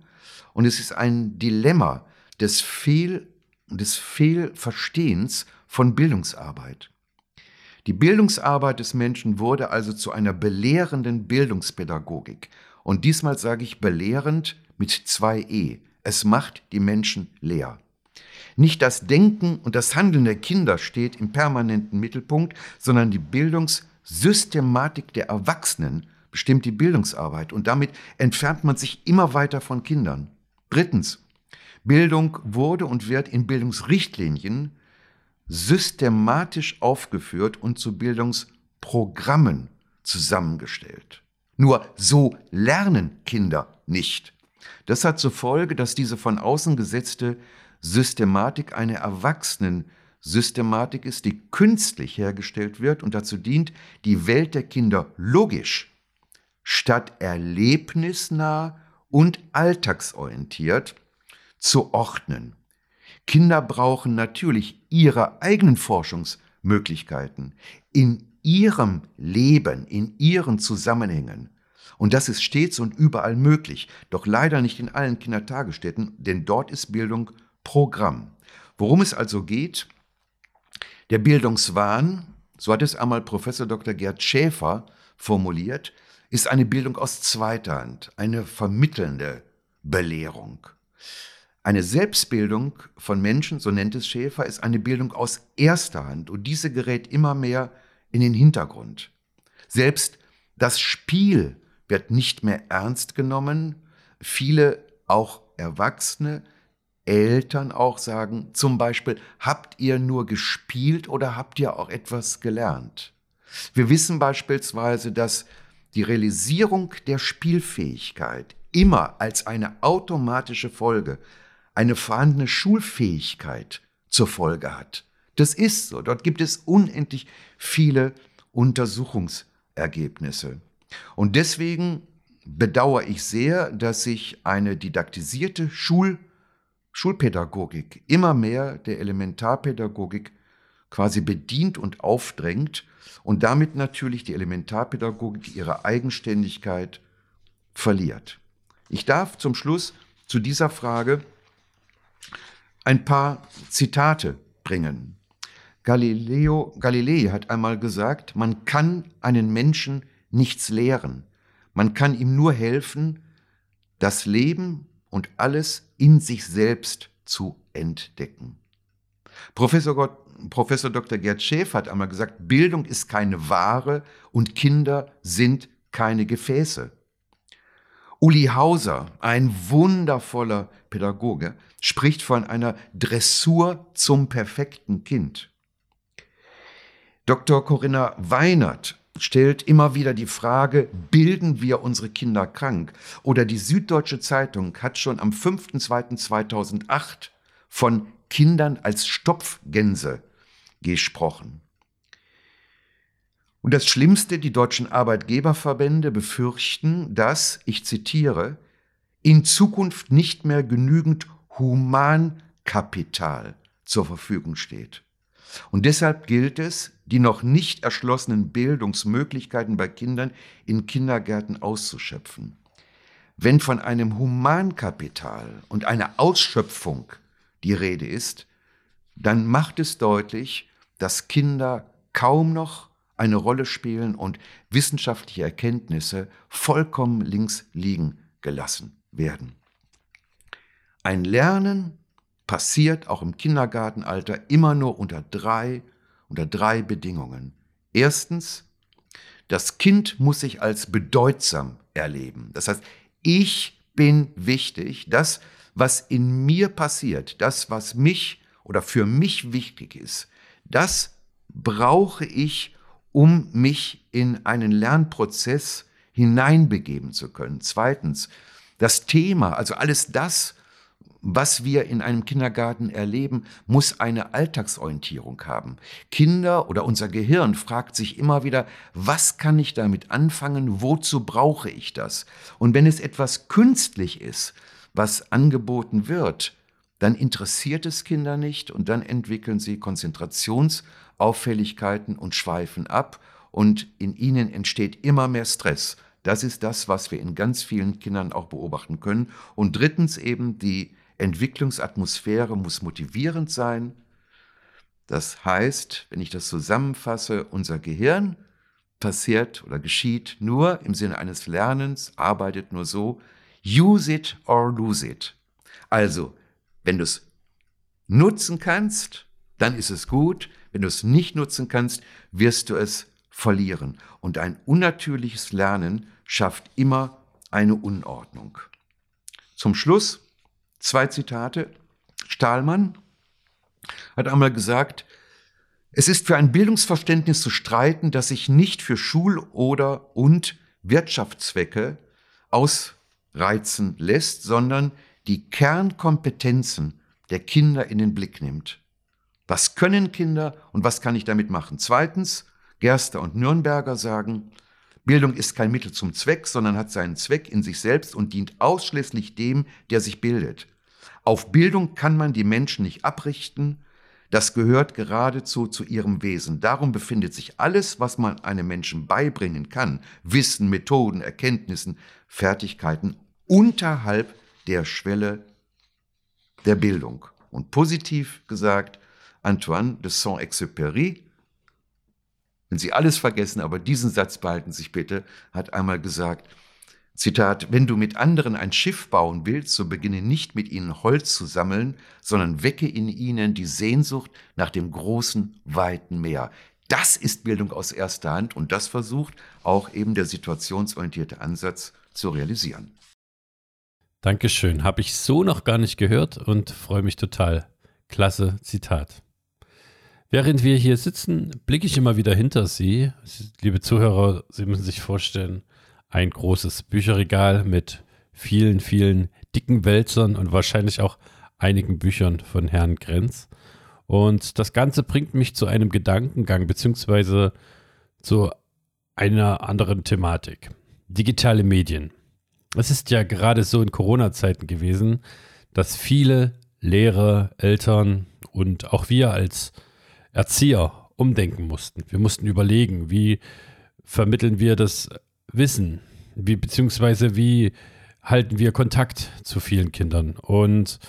und es ist ein Dilemma des, Fehl, des Fehlverstehens von Bildungsarbeit. Die Bildungsarbeit des Menschen wurde also zu einer belehrenden Bildungspädagogik. Und diesmal sage ich belehrend mit zwei E. Es macht die Menschen leer. Nicht das Denken und das Handeln der Kinder steht im permanenten Mittelpunkt, sondern die Bildungssystematik der Erwachsenen bestimmt die Bildungsarbeit und damit entfernt man sich immer weiter von Kindern. Drittens, Bildung wurde und wird in Bildungsrichtlinien systematisch aufgeführt und zu Bildungsprogrammen zusammengestellt. Nur so lernen Kinder nicht. Das hat zur Folge, dass diese von außen gesetzte Systematik eine Erwachsenen-Systematik ist, die künstlich hergestellt wird und dazu dient, die Welt der Kinder logisch statt erlebnisnah und alltagsorientiert zu ordnen. Kinder brauchen natürlich ihre eigenen Forschungsmöglichkeiten in ihrem Leben, in ihren Zusammenhängen. Und das ist stets und überall möglich, doch leider nicht in allen Kindertagesstätten, denn dort ist Bildung Programm. Worum es also geht, der Bildungswahn, so hat es einmal Professor Dr. Gerd Schäfer formuliert, ist eine Bildung aus zweiter Hand, eine vermittelnde Belehrung. Eine Selbstbildung von Menschen, so nennt es Schäfer, ist eine Bildung aus erster Hand und diese gerät immer mehr in den Hintergrund. Selbst das Spiel wird nicht mehr ernst genommen. Viele, auch Erwachsene, Eltern auch sagen, zum Beispiel, habt ihr nur gespielt oder habt ihr auch etwas gelernt? Wir wissen beispielsweise, dass die Realisierung der Spielfähigkeit immer als eine automatische Folge eine vorhandene Schulfähigkeit zur Folge hat. Das ist so. Dort gibt es unendlich viele Untersuchungsergebnisse. Und deswegen bedauere ich sehr, dass sich eine didaktisierte Schul Schulpädagogik immer mehr der Elementarpädagogik quasi bedient und aufdrängt und damit natürlich die Elementarpädagogik ihre Eigenständigkeit verliert. Ich darf zum Schluss zu dieser Frage ein paar Zitate bringen. Galileo Galilei hat einmal gesagt, man kann einen Menschen nichts lehren. Man kann ihm nur helfen, das Leben und alles in sich selbst zu entdecken. Professor, Gott, Professor Dr. Gerd Schäfer hat einmal gesagt, Bildung ist keine Ware und Kinder sind keine Gefäße. Uli Hauser, ein wundervoller Pädagoge, spricht von einer Dressur zum perfekten Kind. Dr. Corinna Weinert stellt immer wieder die Frage, bilden wir unsere Kinder krank? Oder die Süddeutsche Zeitung hat schon am 5.2.2008 von Kindern als Stopfgänse gesprochen. Und das Schlimmste, die deutschen Arbeitgeberverbände befürchten, dass, ich zitiere, in Zukunft nicht mehr genügend Humankapital zur Verfügung steht. Und deshalb gilt es, die noch nicht erschlossenen Bildungsmöglichkeiten bei Kindern in Kindergärten auszuschöpfen. Wenn von einem Humankapital und einer Ausschöpfung die Rede ist, dann macht es deutlich, dass Kinder kaum noch eine Rolle spielen und wissenschaftliche Erkenntnisse vollkommen links liegen gelassen werden. Ein Lernen passiert auch im Kindergartenalter immer nur unter drei, unter drei Bedingungen. Erstens, das Kind muss sich als bedeutsam erleben. Das heißt, ich bin wichtig. Das, was in mir passiert, das, was mich oder für mich wichtig ist, das brauche ich, um mich in einen Lernprozess hineinbegeben zu können. Zweitens, das Thema, also alles das, was wir in einem Kindergarten erleben, muss eine Alltagsorientierung haben. Kinder oder unser Gehirn fragt sich immer wieder, was kann ich damit anfangen, wozu brauche ich das? Und wenn es etwas künstlich ist, was angeboten wird, dann interessiert es Kinder nicht und dann entwickeln sie Konzentrationsauffälligkeiten und schweifen ab und in ihnen entsteht immer mehr Stress. Das ist das, was wir in ganz vielen Kindern auch beobachten können. Und drittens eben, die Entwicklungsatmosphäre muss motivierend sein. Das heißt, wenn ich das zusammenfasse, unser Gehirn passiert oder geschieht nur im Sinne eines Lernens, arbeitet nur so, use it or lose it. Also, wenn du es nutzen kannst, dann ist es gut. Wenn du es nicht nutzen kannst, wirst du es verlieren. Und ein unnatürliches Lernen schafft immer eine Unordnung. Zum Schluss zwei Zitate. Stahlmann hat einmal gesagt, es ist für ein Bildungsverständnis zu streiten, das sich nicht für Schul- oder und Wirtschaftszwecke ausreizen lässt, sondern die Kernkompetenzen der Kinder in den Blick nimmt. Was können Kinder und was kann ich damit machen? Zweitens, Gerster und Nürnberger sagen, Bildung ist kein Mittel zum Zweck, sondern hat seinen Zweck in sich selbst und dient ausschließlich dem, der sich bildet. Auf Bildung kann man die Menschen nicht abrichten, das gehört geradezu zu ihrem Wesen. Darum befindet sich alles, was man einem Menschen beibringen kann, Wissen, Methoden, Erkenntnissen, Fertigkeiten, unterhalb der Schwelle der Bildung. Und positiv gesagt, Antoine de Saint-Exupéry, wenn Sie alles vergessen, aber diesen Satz behalten Sie sich bitte, hat einmal gesagt, Zitat, wenn du mit anderen ein Schiff bauen willst, so beginne nicht mit ihnen Holz zu sammeln, sondern wecke in ihnen die Sehnsucht nach dem großen, weiten Meer. Das ist Bildung aus erster Hand und das versucht auch eben der situationsorientierte Ansatz zu realisieren. Dankeschön. Habe ich so noch gar nicht gehört und freue mich total. Klasse Zitat. Während wir hier sitzen, blicke ich immer wieder hinter Sie. Liebe Zuhörer, Sie müssen sich vorstellen, ein großes Bücherregal mit vielen, vielen dicken Wälzern und wahrscheinlich auch einigen Büchern von Herrn Grenz. Und das Ganze bringt mich zu einem Gedankengang beziehungsweise zu einer anderen Thematik. Digitale Medien. Es ist ja gerade so in Corona-Zeiten gewesen, dass viele Lehrer, Eltern und auch wir als Erzieher umdenken mussten. Wir mussten überlegen, wie vermitteln wir das wissen, wie, beziehungsweise wie halten wir Kontakt zu vielen Kindern. Und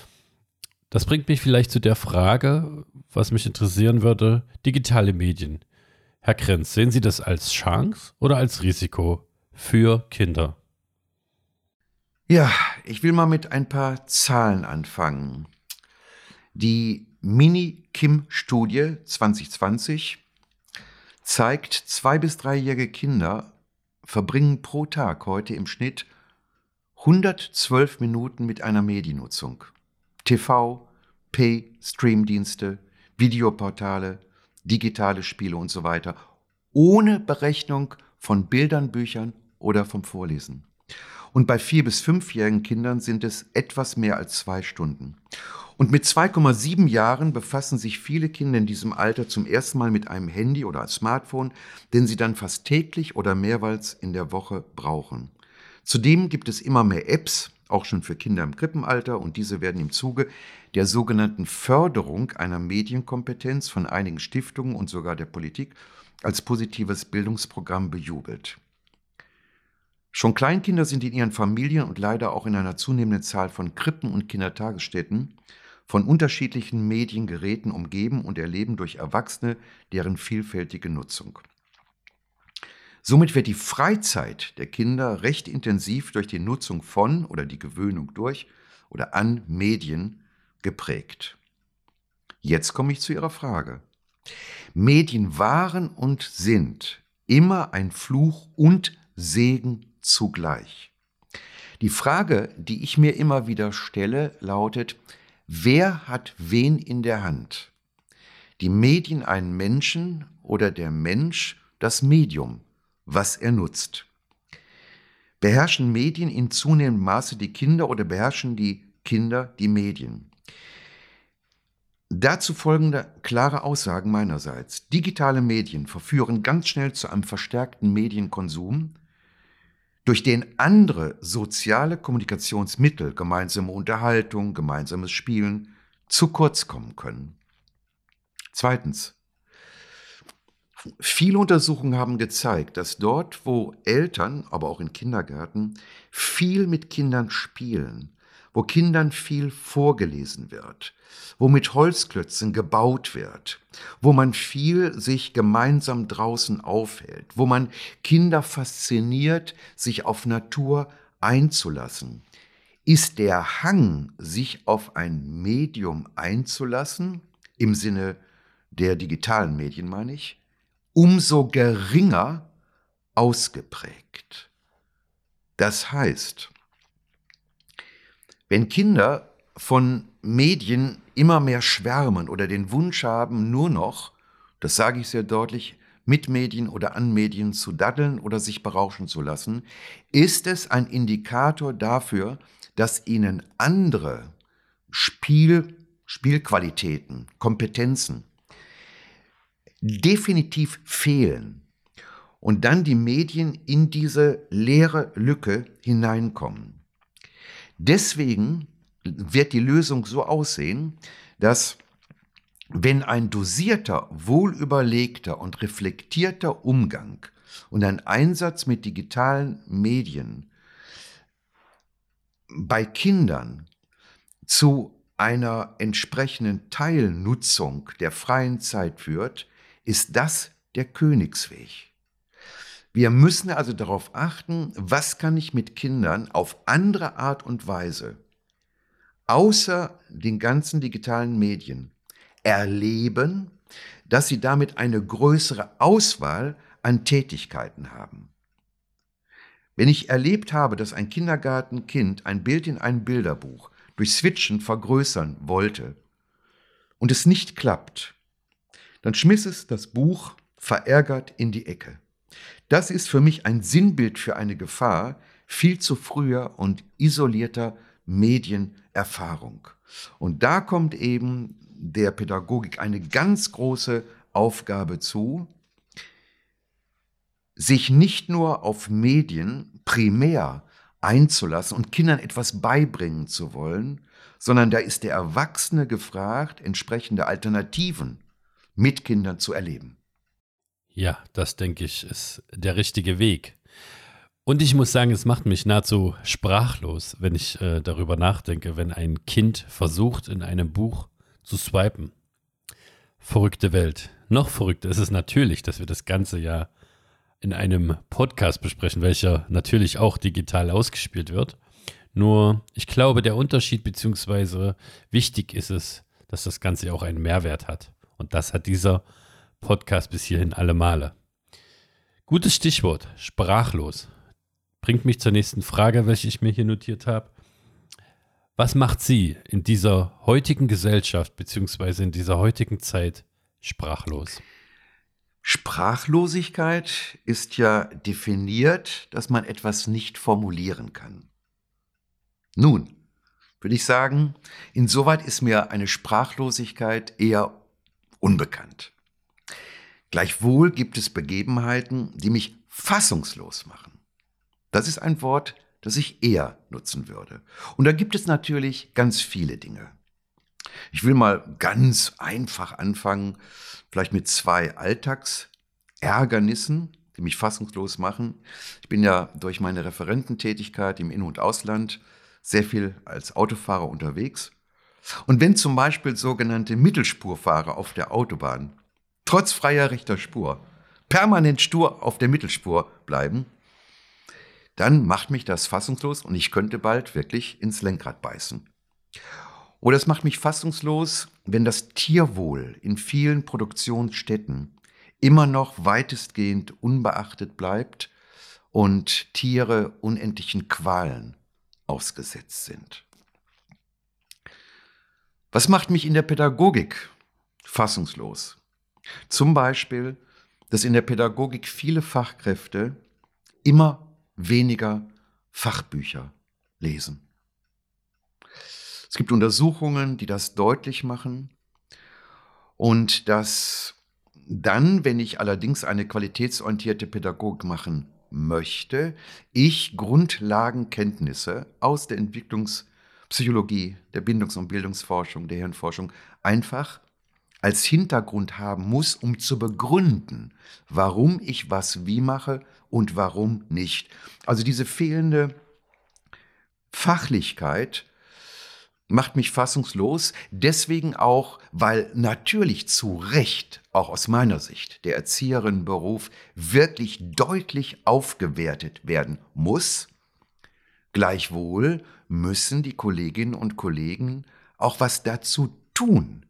das bringt mich vielleicht zu der Frage, was mich interessieren würde, digitale Medien. Herr Krenz, sehen Sie das als Chance oder als Risiko für Kinder? Ja, ich will mal mit ein paar Zahlen anfangen. Die Mini-Kim-Studie 2020 zeigt, zwei bis dreijährige Kinder verbringen pro Tag heute im Schnitt 112 Minuten mit einer Mediennutzung. TV, Pay, Streamdienste, Videoportale, digitale Spiele und so weiter, ohne Berechnung von Bildern, Büchern oder vom Vorlesen. Und bei vier bis fünfjährigen Kindern sind es etwas mehr als zwei Stunden. Und mit 2,7 Jahren befassen sich viele Kinder in diesem Alter zum ersten Mal mit einem Handy oder Smartphone, den sie dann fast täglich oder mehrmals in der Woche brauchen. Zudem gibt es immer mehr Apps, auch schon für Kinder im Krippenalter, und diese werden im Zuge der sogenannten Förderung einer Medienkompetenz von einigen Stiftungen und sogar der Politik als positives Bildungsprogramm bejubelt. Schon Kleinkinder sind in ihren Familien und leider auch in einer zunehmenden Zahl von Krippen und Kindertagesstätten von unterschiedlichen Mediengeräten umgeben und erleben durch Erwachsene deren vielfältige Nutzung. Somit wird die Freizeit der Kinder recht intensiv durch die Nutzung von oder die Gewöhnung durch oder an Medien geprägt. Jetzt komme ich zu Ihrer Frage. Medien waren und sind immer ein Fluch und Segen zugleich. Die Frage, die ich mir immer wieder stelle, lautet, Wer hat wen in der Hand? Die Medien einen Menschen oder der Mensch das Medium, was er nutzt? Beherrschen Medien in zunehmendem Maße die Kinder oder beherrschen die Kinder die Medien? Dazu folgende klare Aussagen meinerseits. Digitale Medien verführen ganz schnell zu einem verstärkten Medienkonsum, durch den andere soziale Kommunikationsmittel, gemeinsame Unterhaltung, gemeinsames Spielen, zu kurz kommen können. Zweitens. Viele Untersuchungen haben gezeigt, dass dort, wo Eltern, aber auch in Kindergärten, viel mit Kindern spielen, wo Kindern viel vorgelesen wird, wo mit Holzklötzen gebaut wird, wo man viel sich gemeinsam draußen aufhält, wo man Kinder fasziniert, sich auf Natur einzulassen, ist der Hang, sich auf ein Medium einzulassen, im Sinne der digitalen Medien meine ich, umso geringer ausgeprägt. Das heißt, wenn Kinder von Medien immer mehr schwärmen oder den Wunsch haben, nur noch, das sage ich sehr deutlich, mit Medien oder an Medien zu daddeln oder sich berauschen zu lassen, ist es ein Indikator dafür, dass ihnen andere Spiel, Spielqualitäten, Kompetenzen definitiv fehlen und dann die Medien in diese leere Lücke hineinkommen. Deswegen wird die Lösung so aussehen, dass wenn ein dosierter, wohlüberlegter und reflektierter Umgang und ein Einsatz mit digitalen Medien bei Kindern zu einer entsprechenden Teilnutzung der freien Zeit führt, ist das der Königsweg. Wir müssen also darauf achten, was kann ich mit Kindern auf andere Art und Weise, außer den ganzen digitalen Medien, erleben, dass sie damit eine größere Auswahl an Tätigkeiten haben. Wenn ich erlebt habe, dass ein Kindergartenkind ein Bild in ein Bilderbuch durch Switchen vergrößern wollte und es nicht klappt, dann schmiss es das Buch verärgert in die Ecke. Das ist für mich ein Sinnbild für eine Gefahr viel zu früher und isolierter Medienerfahrung. Und da kommt eben der Pädagogik eine ganz große Aufgabe zu, sich nicht nur auf Medien primär einzulassen und Kindern etwas beibringen zu wollen, sondern da ist der Erwachsene gefragt, entsprechende Alternativen mit Kindern zu erleben. Ja, das denke ich ist der richtige Weg. Und ich muss sagen, es macht mich nahezu sprachlos, wenn ich äh, darüber nachdenke, wenn ein Kind versucht, in einem Buch zu swipen. Verrückte Welt. Noch verrückter ist es natürlich, dass wir das Ganze ja in einem Podcast besprechen, welcher natürlich auch digital ausgespielt wird. Nur ich glaube, der Unterschied beziehungsweise wichtig ist es, dass das Ganze auch einen Mehrwert hat. Und das hat dieser Podcast bis hierhin alle Male. Gutes Stichwort, sprachlos. Bringt mich zur nächsten Frage, welche ich mir hier notiert habe. Was macht Sie in dieser heutigen Gesellschaft beziehungsweise in dieser heutigen Zeit sprachlos? Sprachlosigkeit ist ja definiert, dass man etwas nicht formulieren kann. Nun, würde ich sagen, insoweit ist mir eine Sprachlosigkeit eher unbekannt. Gleichwohl gibt es Begebenheiten, die mich fassungslos machen. Das ist ein Wort, das ich eher nutzen würde. Und da gibt es natürlich ganz viele Dinge. Ich will mal ganz einfach anfangen, vielleicht mit zwei Alltagsärgernissen, die mich fassungslos machen. Ich bin ja durch meine Referententätigkeit im In- und Ausland sehr viel als Autofahrer unterwegs. Und wenn zum Beispiel sogenannte Mittelspurfahrer auf der Autobahn trotz freier rechter Spur, permanent stur auf der Mittelspur bleiben, dann macht mich das fassungslos und ich könnte bald wirklich ins Lenkrad beißen. Oder es macht mich fassungslos, wenn das Tierwohl in vielen Produktionsstätten immer noch weitestgehend unbeachtet bleibt und Tiere unendlichen Qualen ausgesetzt sind. Was macht mich in der Pädagogik fassungslos? Zum Beispiel, dass in der Pädagogik viele Fachkräfte immer weniger Fachbücher lesen. Es gibt Untersuchungen, die das deutlich machen und dass dann, wenn ich allerdings eine qualitätsorientierte Pädagogik machen möchte ich Grundlagenkenntnisse aus der Entwicklungspsychologie, der Bindungs- und Bildungsforschung, der Hirnforschung einfach als Hintergrund haben muss, um zu begründen, warum ich was wie mache und warum nicht. Also diese fehlende Fachlichkeit macht mich fassungslos, deswegen auch, weil natürlich zu Recht, auch aus meiner Sicht, der Erzieherinnenberuf wirklich deutlich aufgewertet werden muss. Gleichwohl müssen die Kolleginnen und Kollegen auch was dazu tun,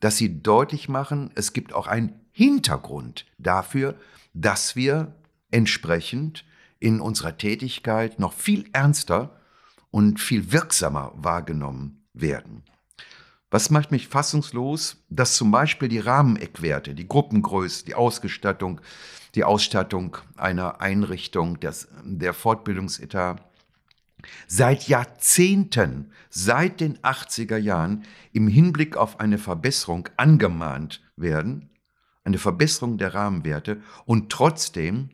dass sie deutlich machen, es gibt auch einen Hintergrund dafür, dass wir entsprechend in unserer Tätigkeit noch viel ernster und viel wirksamer wahrgenommen werden. Was macht mich fassungslos? Dass zum Beispiel die Rahmeneckwerte, die Gruppengröße, die Ausgestattung, die Ausstattung einer Einrichtung, das, der Fortbildungsetat seit Jahrzehnten, seit den 80er Jahren im Hinblick auf eine Verbesserung angemahnt werden, eine Verbesserung der Rahmenwerte und trotzdem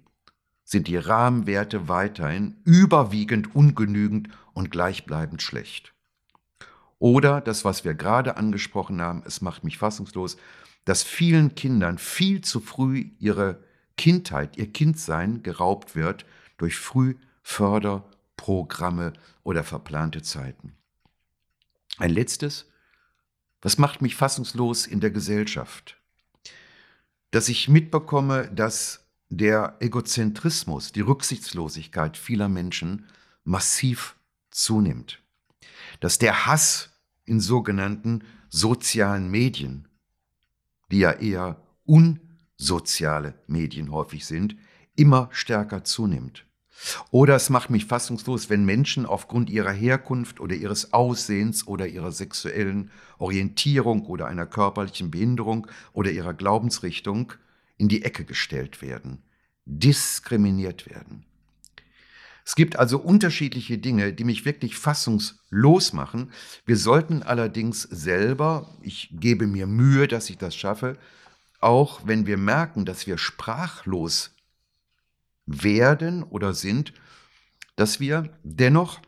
sind die Rahmenwerte weiterhin überwiegend ungenügend und gleichbleibend schlecht. Oder das, was wir gerade angesprochen haben, es macht mich fassungslos, dass vielen Kindern viel zu früh ihre Kindheit, ihr Kindsein geraubt wird durch Frühförder- Programme oder verplante Zeiten. Ein letztes, was macht mich fassungslos in der Gesellschaft? Dass ich mitbekomme, dass der Egozentrismus, die Rücksichtslosigkeit vieler Menschen massiv zunimmt. Dass der Hass in sogenannten sozialen Medien, die ja eher unsoziale Medien häufig sind, immer stärker zunimmt. Oder es macht mich fassungslos, wenn Menschen aufgrund ihrer Herkunft oder ihres Aussehens oder ihrer sexuellen Orientierung oder einer körperlichen Behinderung oder ihrer Glaubensrichtung in die Ecke gestellt werden, diskriminiert werden. Es gibt also unterschiedliche Dinge, die mich wirklich fassungslos machen. Wir sollten allerdings selber, ich gebe mir Mühe, dass ich das schaffe, auch wenn wir merken, dass wir sprachlos werden oder sind, dass wir dennoch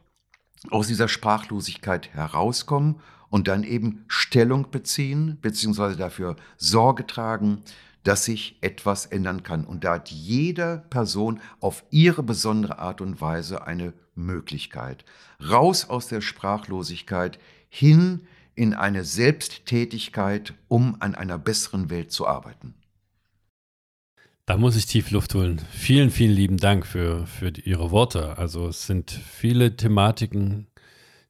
aus dieser Sprachlosigkeit herauskommen und dann eben Stellung beziehen, beziehungsweise dafür Sorge tragen, dass sich etwas ändern kann. Und da hat jede Person auf ihre besondere Art und Weise eine Möglichkeit. Raus aus der Sprachlosigkeit hin in eine Selbsttätigkeit, um an einer besseren Welt zu arbeiten. Da muss ich tief Luft holen. Vielen, vielen lieben Dank für, für Ihre Worte. Also es sind viele Thematiken,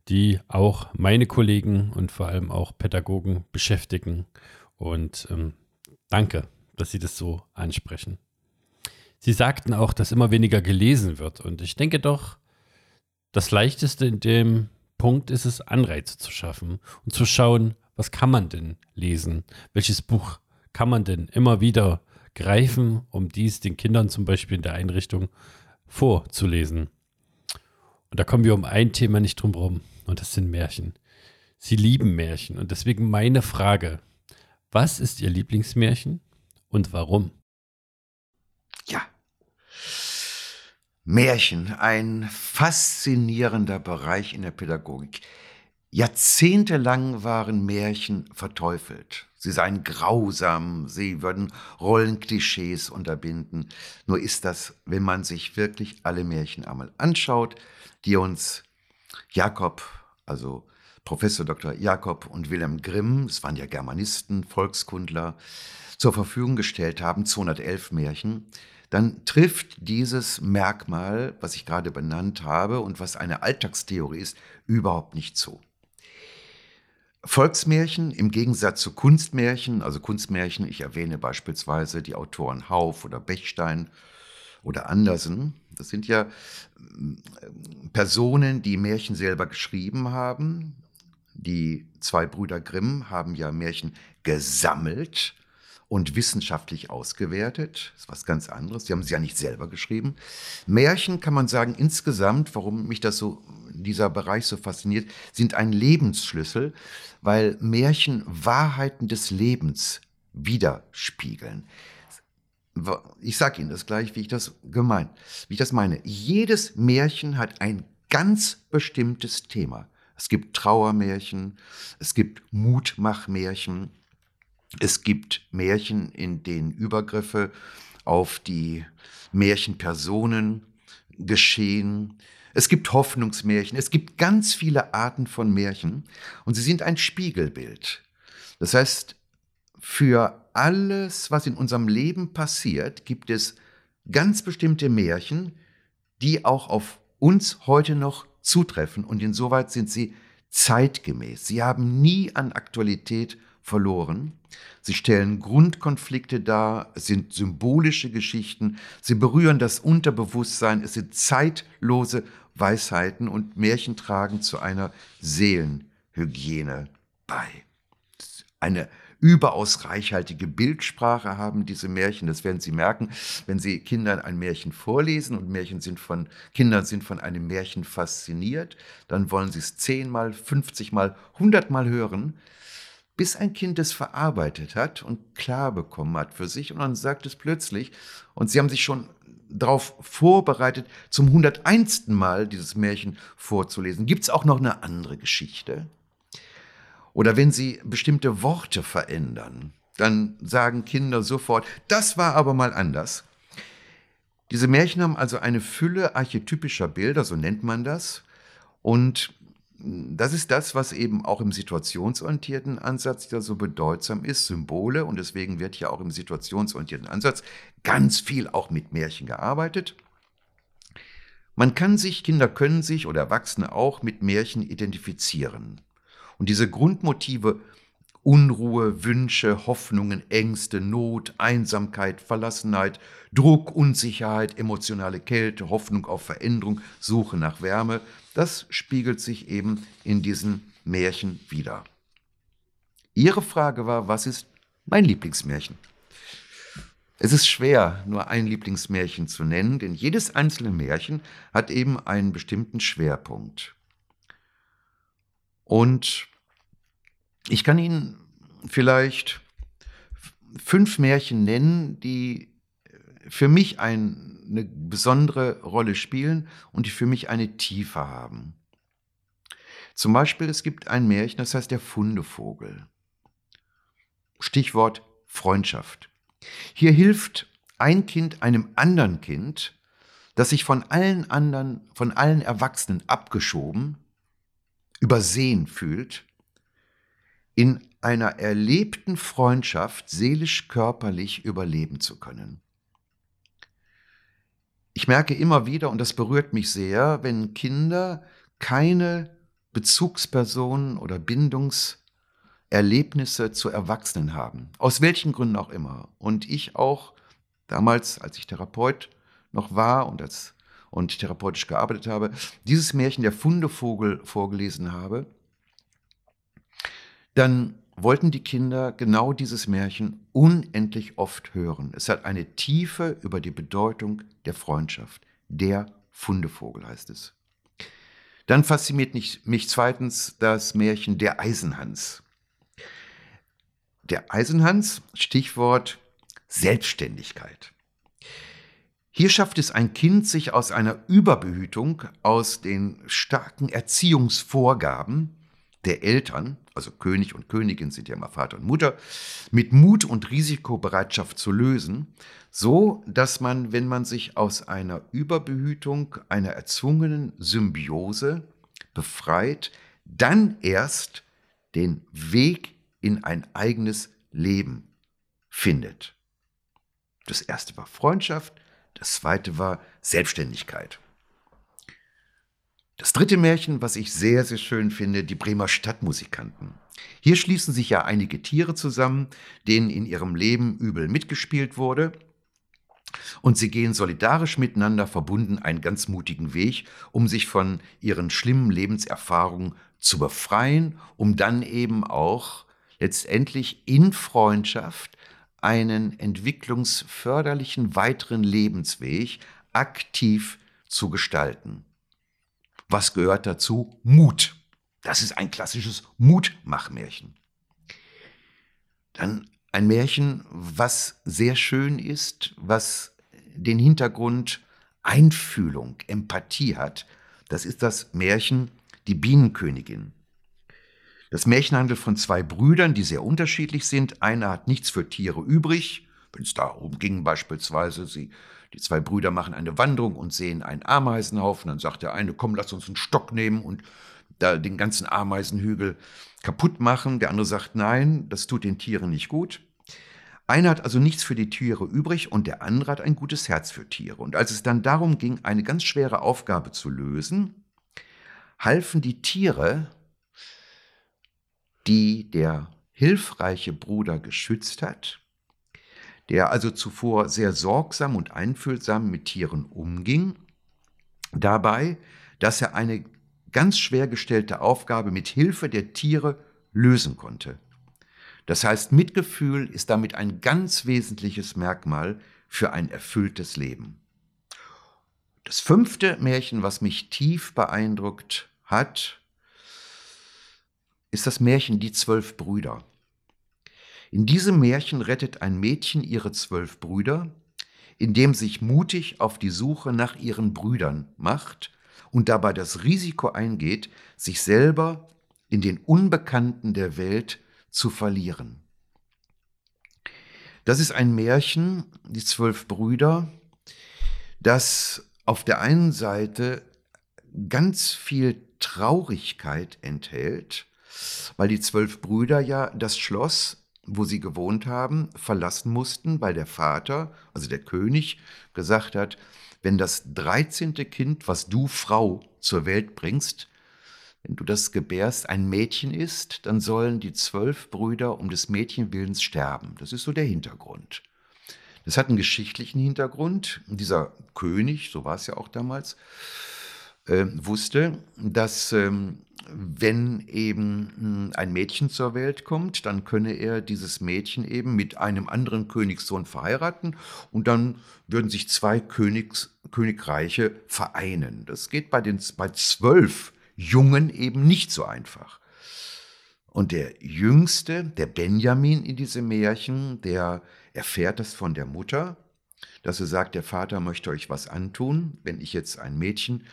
die auch meine Kollegen und vor allem auch Pädagogen beschäftigen. Und ähm, danke, dass Sie das so ansprechen. Sie sagten auch, dass immer weniger gelesen wird. Und ich denke doch, das Leichteste in dem Punkt ist es, Anreize zu schaffen und zu schauen, was kann man denn lesen? Welches Buch kann man denn immer wieder greifen, um dies den Kindern zum Beispiel in der Einrichtung vorzulesen. Und da kommen wir um ein Thema nicht drum herum, und das sind Märchen. Sie lieben Märchen. Und deswegen meine Frage, was ist Ihr Lieblingsmärchen und warum? Ja. Märchen, ein faszinierender Bereich in der Pädagogik. Jahrzehntelang waren Märchen verteufelt. Sie seien grausam, sie würden Rollenklischees unterbinden. Nur ist das, wenn man sich wirklich alle Märchen einmal anschaut, die uns Jakob, also Professor Dr. Jakob und Wilhelm Grimm, es waren ja Germanisten, Volkskundler, zur Verfügung gestellt haben, 211 Märchen, dann trifft dieses Merkmal, was ich gerade benannt habe und was eine Alltagstheorie ist, überhaupt nicht zu. Volksmärchen im Gegensatz zu Kunstmärchen, also Kunstmärchen, ich erwähne beispielsweise die Autoren Hauf oder Bechstein oder Andersen, das sind ja äh, Personen, die Märchen selber geschrieben haben. Die zwei Brüder Grimm haben ja Märchen gesammelt und wissenschaftlich ausgewertet. Das ist was ganz anderes. Die haben sie ja nicht selber geschrieben. Märchen kann man sagen, insgesamt, warum mich das so, dieser Bereich so fasziniert, sind ein Lebensschlüssel, weil Märchen Wahrheiten des Lebens widerspiegeln. ich sage Ihnen das gleich, wie ich das gemeint, wie ich das meine. Jedes Märchen hat ein ganz bestimmtes Thema. Es gibt Trauermärchen, es gibt Mutmachmärchen, es gibt Märchen, in denen Übergriffe auf die Märchenpersonen geschehen. Es gibt Hoffnungsmärchen, es gibt ganz viele Arten von Märchen und sie sind ein Spiegelbild. Das heißt, für alles, was in unserem Leben passiert, gibt es ganz bestimmte Märchen, die auch auf uns heute noch zutreffen und insoweit sind sie zeitgemäß. Sie haben nie an Aktualität verloren. Sie stellen Grundkonflikte dar, es sind symbolische Geschichten, sie berühren das Unterbewusstsein, es sind zeitlose Weisheiten und Märchen tragen zu einer Seelenhygiene bei. Eine überaus reichhaltige Bildsprache haben diese Märchen. Das werden Sie merken, wenn Sie Kindern ein Märchen vorlesen und Märchen sind von, Kinder sind von einem Märchen fasziniert, dann wollen sie es zehnmal, fünfzigmal, hundertmal hören, bis ein Kind es verarbeitet hat und klar bekommen hat für sich und dann sagt es plötzlich und Sie haben sich schon darauf vorbereitet, zum 101. Mal dieses Märchen vorzulesen. Gibt es auch noch eine andere Geschichte? Oder wenn sie bestimmte Worte verändern, dann sagen Kinder sofort, das war aber mal anders. Diese Märchen haben also eine Fülle archetypischer Bilder, so nennt man das. Und das ist das, was eben auch im situationsorientierten Ansatz ja so bedeutsam ist, Symbole. Und deswegen wird ja auch im situationsorientierten Ansatz ganz viel auch mit Märchen gearbeitet. Man kann sich, Kinder können sich oder Erwachsene auch mit Märchen identifizieren. Und diese Grundmotive Unruhe, Wünsche, Hoffnungen, Ängste, Not, Einsamkeit, Verlassenheit, Druck, Unsicherheit, emotionale Kälte, Hoffnung auf Veränderung, Suche nach Wärme, das spiegelt sich eben in diesen Märchen wieder. Ihre Frage war, was ist mein Lieblingsmärchen? Es ist schwer, nur ein Lieblingsmärchen zu nennen, denn jedes einzelne Märchen hat eben einen bestimmten Schwerpunkt. Und ich kann Ihnen vielleicht fünf Märchen nennen, die für mich ein, eine besondere Rolle spielen und die für mich eine Tiefe haben. Zum Beispiel, es gibt ein Märchen, das heißt der Fundevogel. Stichwort Freundschaft. Hier hilft ein Kind einem anderen Kind, das sich von allen anderen, von allen Erwachsenen abgeschoben, übersehen fühlt, in einer erlebten Freundschaft seelisch-körperlich überleben zu können. Ich merke immer wieder, und das berührt mich sehr, wenn Kinder keine Bezugspersonen oder Bindungserlebnisse zu Erwachsenen haben, aus welchen Gründen auch immer. Und ich auch damals, als ich Therapeut noch war und als und therapeutisch gearbeitet habe, dieses Märchen der Fundevogel vorgelesen habe, dann wollten die Kinder genau dieses Märchen unendlich oft hören. Es hat eine Tiefe über die Bedeutung der Freundschaft. Der Fundevogel heißt es. Dann fasziniert mich zweitens das Märchen Der Eisenhans. Der Eisenhans, Stichwort Selbstständigkeit. Hier schafft es ein Kind, sich aus einer Überbehütung, aus den starken Erziehungsvorgaben der Eltern, also König und Königin sind ja immer Vater und Mutter, mit Mut und Risikobereitschaft zu lösen, so dass man, wenn man sich aus einer Überbehütung, einer erzwungenen Symbiose befreit, dann erst den Weg in ein eigenes Leben findet. Das erste war Freundschaft, das zweite war Selbstständigkeit. Das dritte Märchen, was ich sehr, sehr schön finde, die Bremer Stadtmusikanten. Hier schließen sich ja einige Tiere zusammen, denen in ihrem Leben übel mitgespielt wurde. Und sie gehen solidarisch miteinander verbunden einen ganz mutigen Weg, um sich von ihren schlimmen Lebenserfahrungen zu befreien, um dann eben auch letztendlich in Freundschaft einen entwicklungsförderlichen weiteren Lebensweg aktiv zu gestalten. Was gehört dazu? Mut. Das ist ein klassisches Mutmachmärchen. Dann ein Märchen, was sehr schön ist, was den Hintergrund Einfühlung, Empathie hat. Das ist das Märchen Die Bienenkönigin. Das Märchen handelt von zwei Brüdern, die sehr unterschiedlich sind. Einer hat nichts für Tiere übrig. Wenn es darum ging, beispielsweise, sie, die zwei Brüder machen eine Wanderung und sehen einen Ameisenhaufen, dann sagt der eine, komm, lass uns einen Stock nehmen und da den ganzen Ameisenhügel kaputt machen. Der andere sagt, nein, das tut den Tieren nicht gut. Einer hat also nichts für die Tiere übrig und der andere hat ein gutes Herz für Tiere. Und als es dann darum ging, eine ganz schwere Aufgabe zu lösen, halfen die Tiere, die der hilfreiche Bruder geschützt hat, der also zuvor sehr sorgsam und einfühlsam mit Tieren umging, dabei, dass er eine ganz schwer gestellte Aufgabe mit Hilfe der Tiere lösen konnte. Das heißt, Mitgefühl ist damit ein ganz wesentliches Merkmal für ein erfülltes Leben. Das fünfte Märchen, was mich tief beeindruckt hat, ist das Märchen Die zwölf Brüder. In diesem Märchen rettet ein Mädchen ihre zwölf Brüder, indem sich mutig auf die Suche nach ihren Brüdern macht und dabei das Risiko eingeht, sich selber in den Unbekannten der Welt zu verlieren. Das ist ein Märchen, die zwölf Brüder, das auf der einen Seite ganz viel Traurigkeit enthält, weil die zwölf Brüder ja das Schloss, wo sie gewohnt haben, verlassen mussten, weil der Vater, also der König, gesagt hat, wenn das dreizehnte Kind, was du Frau zur Welt bringst, wenn du das gebärst, ein Mädchen ist, dann sollen die zwölf Brüder um des Mädchenwillens sterben. Das ist so der Hintergrund. Das hat einen geschichtlichen Hintergrund. Dieser König, so war es ja auch damals, äh, wusste, dass ähm, wenn eben hm, ein Mädchen zur Welt kommt, dann könne er dieses Mädchen eben mit einem anderen Königssohn verheiraten und dann würden sich zwei Königs, Königreiche vereinen. Das geht bei den bei zwölf Jungen eben nicht so einfach. Und der Jüngste, der Benjamin in diesem Märchen, der erfährt das von der Mutter, dass sie sagt, der Vater möchte euch was antun, wenn ich jetzt ein Mädchen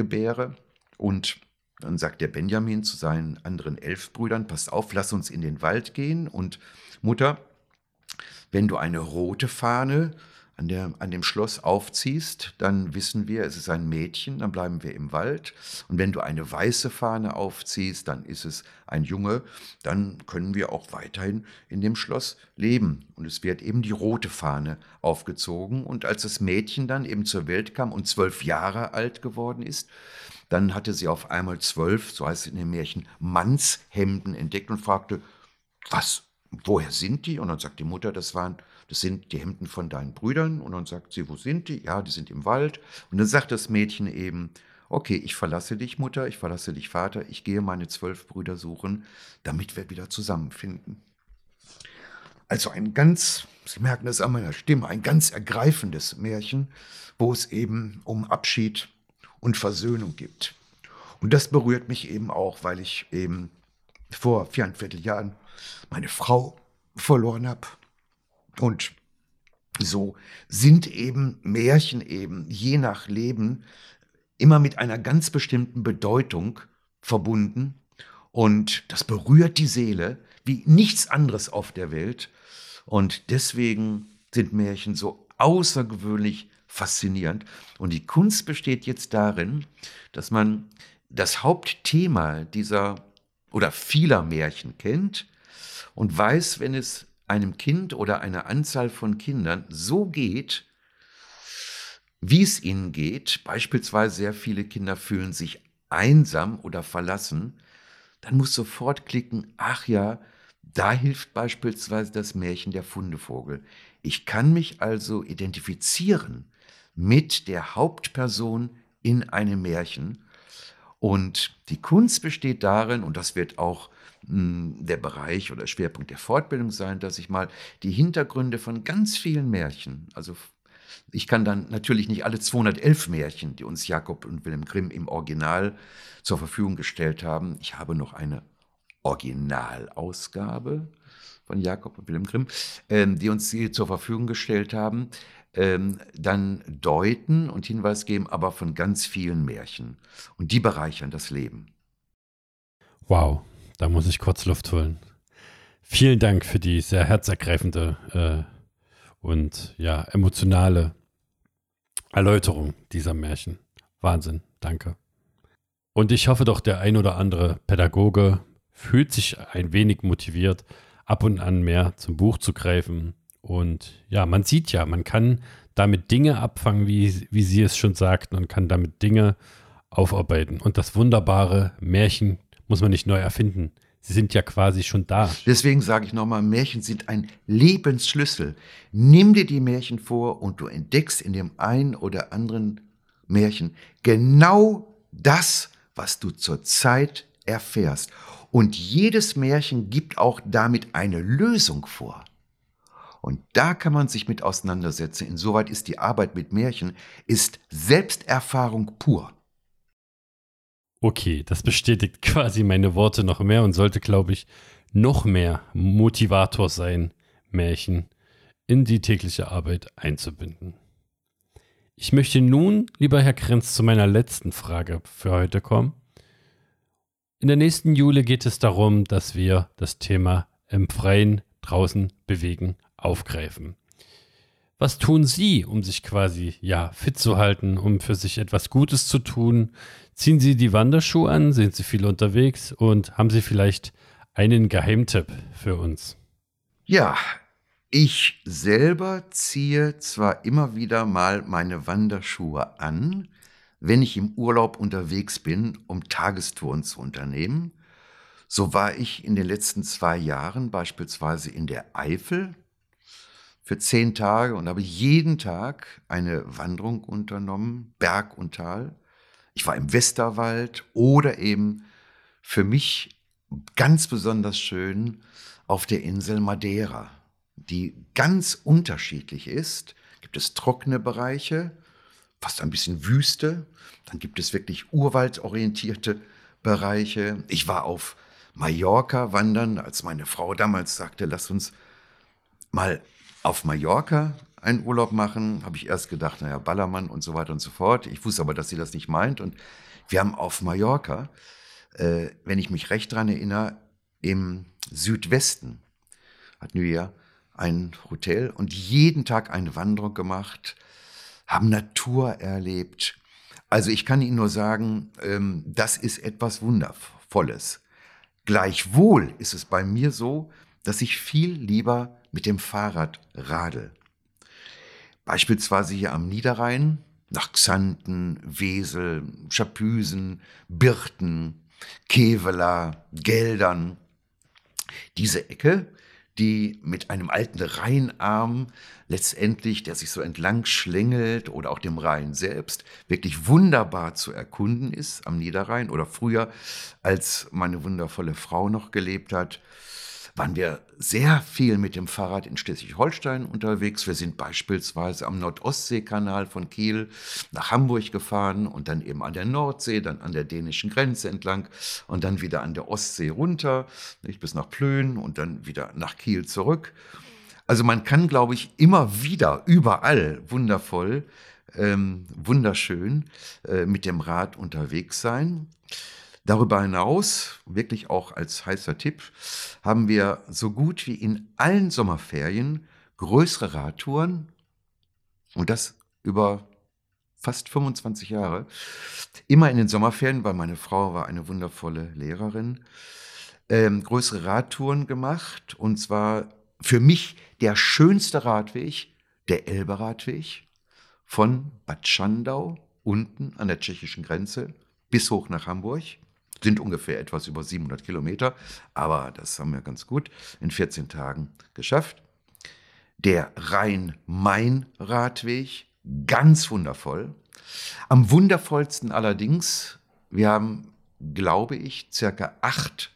gebäre. Und dann sagt der Benjamin zu seinen anderen elf Brüdern, passt auf, lass uns in den Wald gehen. Und Mutter, wenn du eine rote Fahne an, der, an dem Schloss aufziehst, dann wissen wir, es ist ein Mädchen, dann bleiben wir im Wald. Und wenn du eine weiße Fahne aufziehst, dann ist es ein Junge, dann können wir auch weiterhin in dem Schloss leben. Und es wird eben die rote Fahne aufgezogen. Und als das Mädchen dann eben zur Welt kam und zwölf Jahre alt geworden ist, dann hatte sie auf einmal zwölf, so heißt es in dem Märchen, Mannshemden entdeckt und fragte, was, woher sind die? Und dann sagt die Mutter, das waren das sind die Hemden von deinen Brüdern. Und dann sagt sie, wo sind die? Ja, die sind im Wald. Und dann sagt das Mädchen eben, okay, ich verlasse dich, Mutter, ich verlasse dich, Vater, ich gehe meine zwölf Brüder suchen, damit wir wieder zusammenfinden. Also ein ganz, Sie merken das an meiner Stimme, ein ganz ergreifendes Märchen, wo es eben um Abschied und Versöhnung gibt. Und das berührt mich eben auch, weil ich eben vor viereinviertel Jahren meine Frau verloren habe. Und so sind eben Märchen eben je nach Leben immer mit einer ganz bestimmten Bedeutung verbunden. Und das berührt die Seele wie nichts anderes auf der Welt. Und deswegen sind Märchen so außergewöhnlich faszinierend. Und die Kunst besteht jetzt darin, dass man das Hauptthema dieser oder vieler Märchen kennt und weiß, wenn es einem Kind oder einer Anzahl von Kindern so geht, wie es ihnen geht, beispielsweise sehr viele Kinder fühlen sich einsam oder verlassen, dann muss sofort klicken, ach ja, da hilft beispielsweise das Märchen der Fundevogel. Ich kann mich also identifizieren mit der Hauptperson in einem Märchen. Und die Kunst besteht darin, und das wird auch der Bereich oder Schwerpunkt der Fortbildung sein, dass ich mal die Hintergründe von ganz vielen Märchen, also ich kann dann natürlich nicht alle 211 Märchen, die uns Jakob und Wilhelm Grimm im Original zur Verfügung gestellt haben. Ich habe noch eine Originalausgabe von Jakob und Wilhelm Grimm, ähm, die uns sie zur Verfügung gestellt haben, ähm, dann deuten und Hinweis geben, aber von ganz vielen Märchen. Und die bereichern das Leben. Wow, da muss ich kurz Luft holen. Vielen Dank für die sehr herzergreifende äh, und ja, emotionale Erläuterung dieser Märchen. Wahnsinn, danke. Und ich hoffe doch, der ein oder andere Pädagoge fühlt sich ein wenig motiviert, ab und an mehr zum Buch zu greifen. Und ja, man sieht ja, man kann damit Dinge abfangen, wie, wie Sie es schon sagten, und kann damit Dinge aufarbeiten. Und das wunderbare Märchen muss man nicht neu erfinden. Sie sind ja quasi schon da. Deswegen sage ich nochmal, Märchen sind ein Lebensschlüssel. Nimm dir die Märchen vor und du entdeckst in dem einen oder anderen Märchen genau das, was du zurzeit erfährst. Und jedes Märchen gibt auch damit eine Lösung vor. Und da kann man sich mit auseinandersetzen. Insoweit ist die Arbeit mit Märchen, ist Selbsterfahrung pur. Okay, das bestätigt quasi meine Worte noch mehr und sollte, glaube ich, noch mehr Motivator sein, Märchen in die tägliche Arbeit einzubinden. Ich möchte nun, lieber Herr Krenz, zu meiner letzten Frage für heute kommen. In der nächsten Jule geht es darum, dass wir das Thema im Freien draußen bewegen aufgreifen. Was tun Sie, um sich quasi ja fit zu halten, um für sich etwas Gutes zu tun? Ziehen Sie die Wanderschuhe an? Sind Sie viel unterwegs? Und haben Sie vielleicht einen Geheimtipp für uns? Ja, ich selber ziehe zwar immer wieder mal meine Wanderschuhe an, wenn ich im Urlaub unterwegs bin, um Tagestouren zu unternehmen. So war ich in den letzten zwei Jahren beispielsweise in der Eifel für zehn Tage und habe jeden Tag eine Wanderung unternommen, Berg und Tal. Ich war im Westerwald oder eben für mich ganz besonders schön auf der Insel Madeira, die ganz unterschiedlich ist. Gibt es trockene Bereiche, fast ein bisschen Wüste, dann gibt es wirklich urwaldorientierte Bereiche. Ich war auf Mallorca wandern, als meine Frau damals sagte, lass uns mal auf Mallorca einen Urlaub machen, habe ich erst gedacht, naja, Ballermann und so weiter und so fort. Ich wusste aber, dass sie das nicht meint. Und wir haben auf Mallorca, äh, wenn ich mich recht daran erinnere, im Südwesten hatten wir ein Hotel und jeden Tag eine Wanderung gemacht, haben Natur erlebt. Also ich kann Ihnen nur sagen, ähm, das ist etwas Wundervolles. Gleichwohl ist es bei mir so, dass ich viel lieber mit dem Fahrrad radel. Beispielsweise hier am Niederrhein, nach Xanten, Wesel, Schapüsen, Birten, Kevela, Geldern. Diese Ecke, die mit einem alten Rheinarm letztendlich, der sich so entlang schlängelt oder auch dem Rhein selbst, wirklich wunderbar zu erkunden ist am Niederrhein oder früher, als meine wundervolle Frau noch gelebt hat, waren wir sehr viel mit dem Fahrrad in Schleswig-Holstein unterwegs. Wir sind beispielsweise am Nordostseekanal von Kiel nach Hamburg gefahren und dann eben an der Nordsee, dann an der dänischen Grenze entlang und dann wieder an der Ostsee runter, nicht bis nach Plön und dann wieder nach Kiel zurück. Also man kann, glaube ich, immer wieder überall wundervoll, ähm, wunderschön äh, mit dem Rad unterwegs sein. Darüber hinaus, wirklich auch als heißer Tipp, haben wir so gut wie in allen Sommerferien größere Radtouren. Und das über fast 25 Jahre. Immer in den Sommerferien, weil meine Frau war eine wundervolle Lehrerin, ähm, größere Radtouren gemacht. Und zwar für mich der schönste Radweg, der Elbe-Radweg von Bad Schandau unten an der tschechischen Grenze bis hoch nach Hamburg sind ungefähr etwas über 700 Kilometer, aber das haben wir ganz gut in 14 Tagen geschafft. Der Rhein-Main-Radweg, ganz wundervoll. Am wundervollsten allerdings, wir haben, glaube ich, circa acht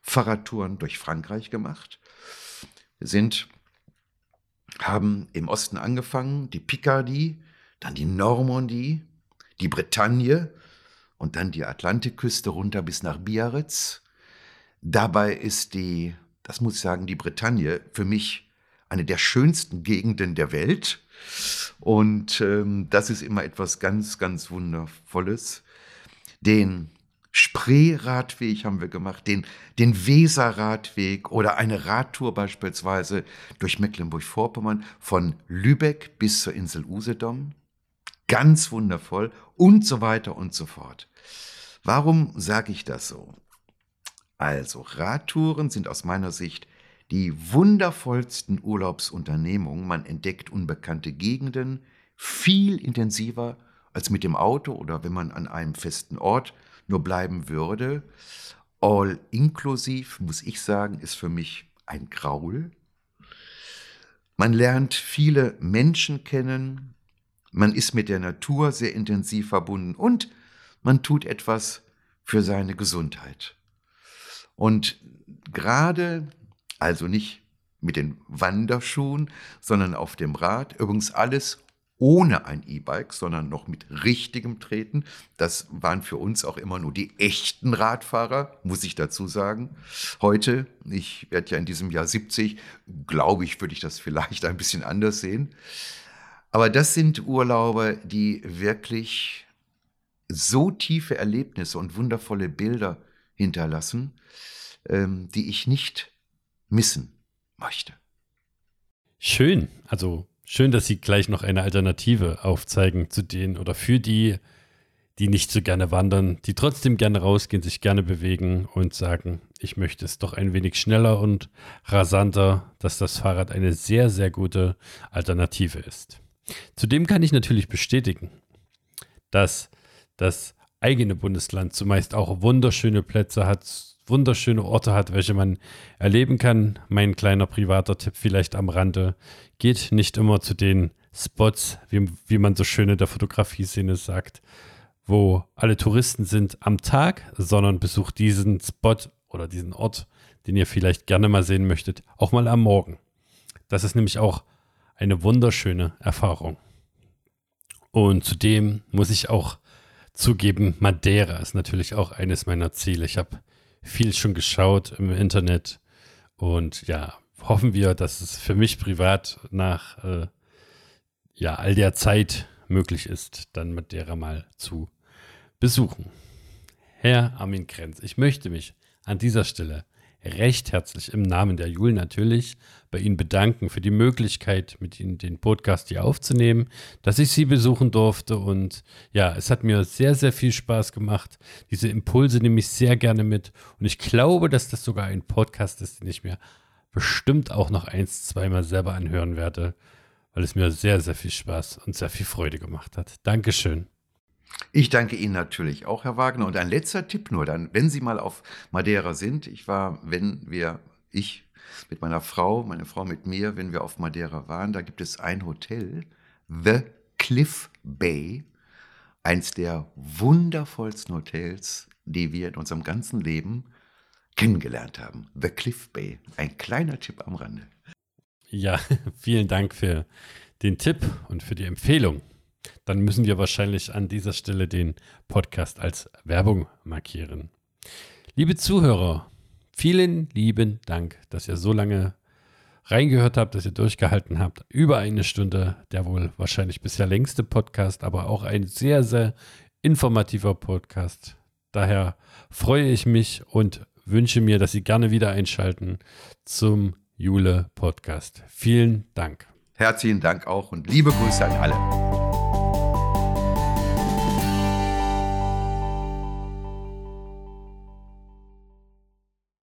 Fahrradtouren durch Frankreich gemacht. Wir sind, haben im Osten angefangen, die Picardie, dann die Normandie, die Bretagne, und dann die Atlantikküste runter bis nach Biarritz. Dabei ist die das muss ich sagen, die Bretagne für mich eine der schönsten Gegenden der Welt. Und ähm, das ist immer etwas ganz, ganz Wundervolles. Den Spree-Radweg haben wir gemacht, den, den Weser-Radweg oder eine Radtour beispielsweise durch Mecklenburg-Vorpommern von Lübeck bis zur Insel Usedom. Ganz wundervoll und so weiter und so fort. Warum sage ich das so? Also, Radtouren sind aus meiner Sicht die wundervollsten Urlaubsunternehmungen. Man entdeckt unbekannte Gegenden viel intensiver als mit dem Auto oder wenn man an einem festen Ort nur bleiben würde. All inklusiv, muss ich sagen, ist für mich ein Graul. Man lernt viele Menschen kennen, man ist mit der Natur sehr intensiv verbunden und man tut etwas für seine Gesundheit. Und gerade, also nicht mit den Wanderschuhen, sondern auf dem Rad, übrigens alles ohne ein E-Bike, sondern noch mit richtigem Treten. Das waren für uns auch immer nur die echten Radfahrer, muss ich dazu sagen. Heute, ich werde ja in diesem Jahr 70, glaube ich, würde ich das vielleicht ein bisschen anders sehen. Aber das sind Urlaube, die wirklich so tiefe Erlebnisse und wundervolle Bilder hinterlassen, ähm, die ich nicht missen möchte. Schön. Also Schön, dass Sie gleich noch eine Alternative aufzeigen zu denen oder für die, die nicht so gerne wandern, die trotzdem gerne rausgehen, sich gerne bewegen und sagen, ich möchte es doch ein wenig schneller und rasanter, dass das Fahrrad eine sehr, sehr gute Alternative ist. Zudem kann ich natürlich bestätigen, dass das eigene Bundesland zumeist auch wunderschöne Plätze hat, wunderschöne Orte hat, welche man erleben kann. Mein kleiner privater Tipp vielleicht am Rande. Geht nicht immer zu den Spots, wie, wie man so schön in der Fotografie-Szene sagt, wo alle Touristen sind am Tag, sondern besucht diesen Spot oder diesen Ort, den ihr vielleicht gerne mal sehen möchtet, auch mal am Morgen. Das ist nämlich auch eine wunderschöne Erfahrung. Und zudem muss ich auch zugeben, Madeira ist natürlich auch eines meiner Ziele. Ich habe viel schon geschaut im Internet und ja, hoffen wir, dass es für mich privat nach äh, ja, all der Zeit möglich ist, dann Madeira mal zu besuchen. Herr Armin Krenz, ich möchte mich an dieser Stelle recht herzlich im Namen der Jul natürlich bei Ihnen bedanken für die Möglichkeit, mit Ihnen den Podcast hier aufzunehmen, dass ich Sie besuchen durfte. Und ja, es hat mir sehr, sehr viel Spaß gemacht. Diese Impulse nehme ich sehr gerne mit. Und ich glaube, dass das sogar ein Podcast ist, den ich mir bestimmt auch noch eins, zweimal selber anhören werde, weil es mir sehr, sehr viel Spaß und sehr viel Freude gemacht hat. Dankeschön. Ich danke Ihnen natürlich auch, Herr Wagner. Und ein letzter Tipp nur, dann, wenn Sie mal auf Madeira sind. Ich war, wenn wir, ich mit meiner Frau, meine Frau mit mir, wenn wir auf Madeira waren, da gibt es ein Hotel, The Cliff Bay, eins der wundervollsten Hotels, die wir in unserem ganzen Leben kennengelernt haben. The Cliff Bay. Ein kleiner Tipp am Rande. Ja, vielen Dank für den Tipp und für die Empfehlung dann müssen wir wahrscheinlich an dieser Stelle den Podcast als Werbung markieren. Liebe Zuhörer, vielen lieben Dank, dass ihr so lange reingehört habt, dass ihr durchgehalten habt. Über eine Stunde, der wohl wahrscheinlich bisher längste Podcast, aber auch ein sehr, sehr informativer Podcast. Daher freue ich mich und wünsche mir, dass Sie gerne wieder einschalten zum Jule Podcast. Vielen Dank. Herzlichen Dank auch und liebe Grüße an alle.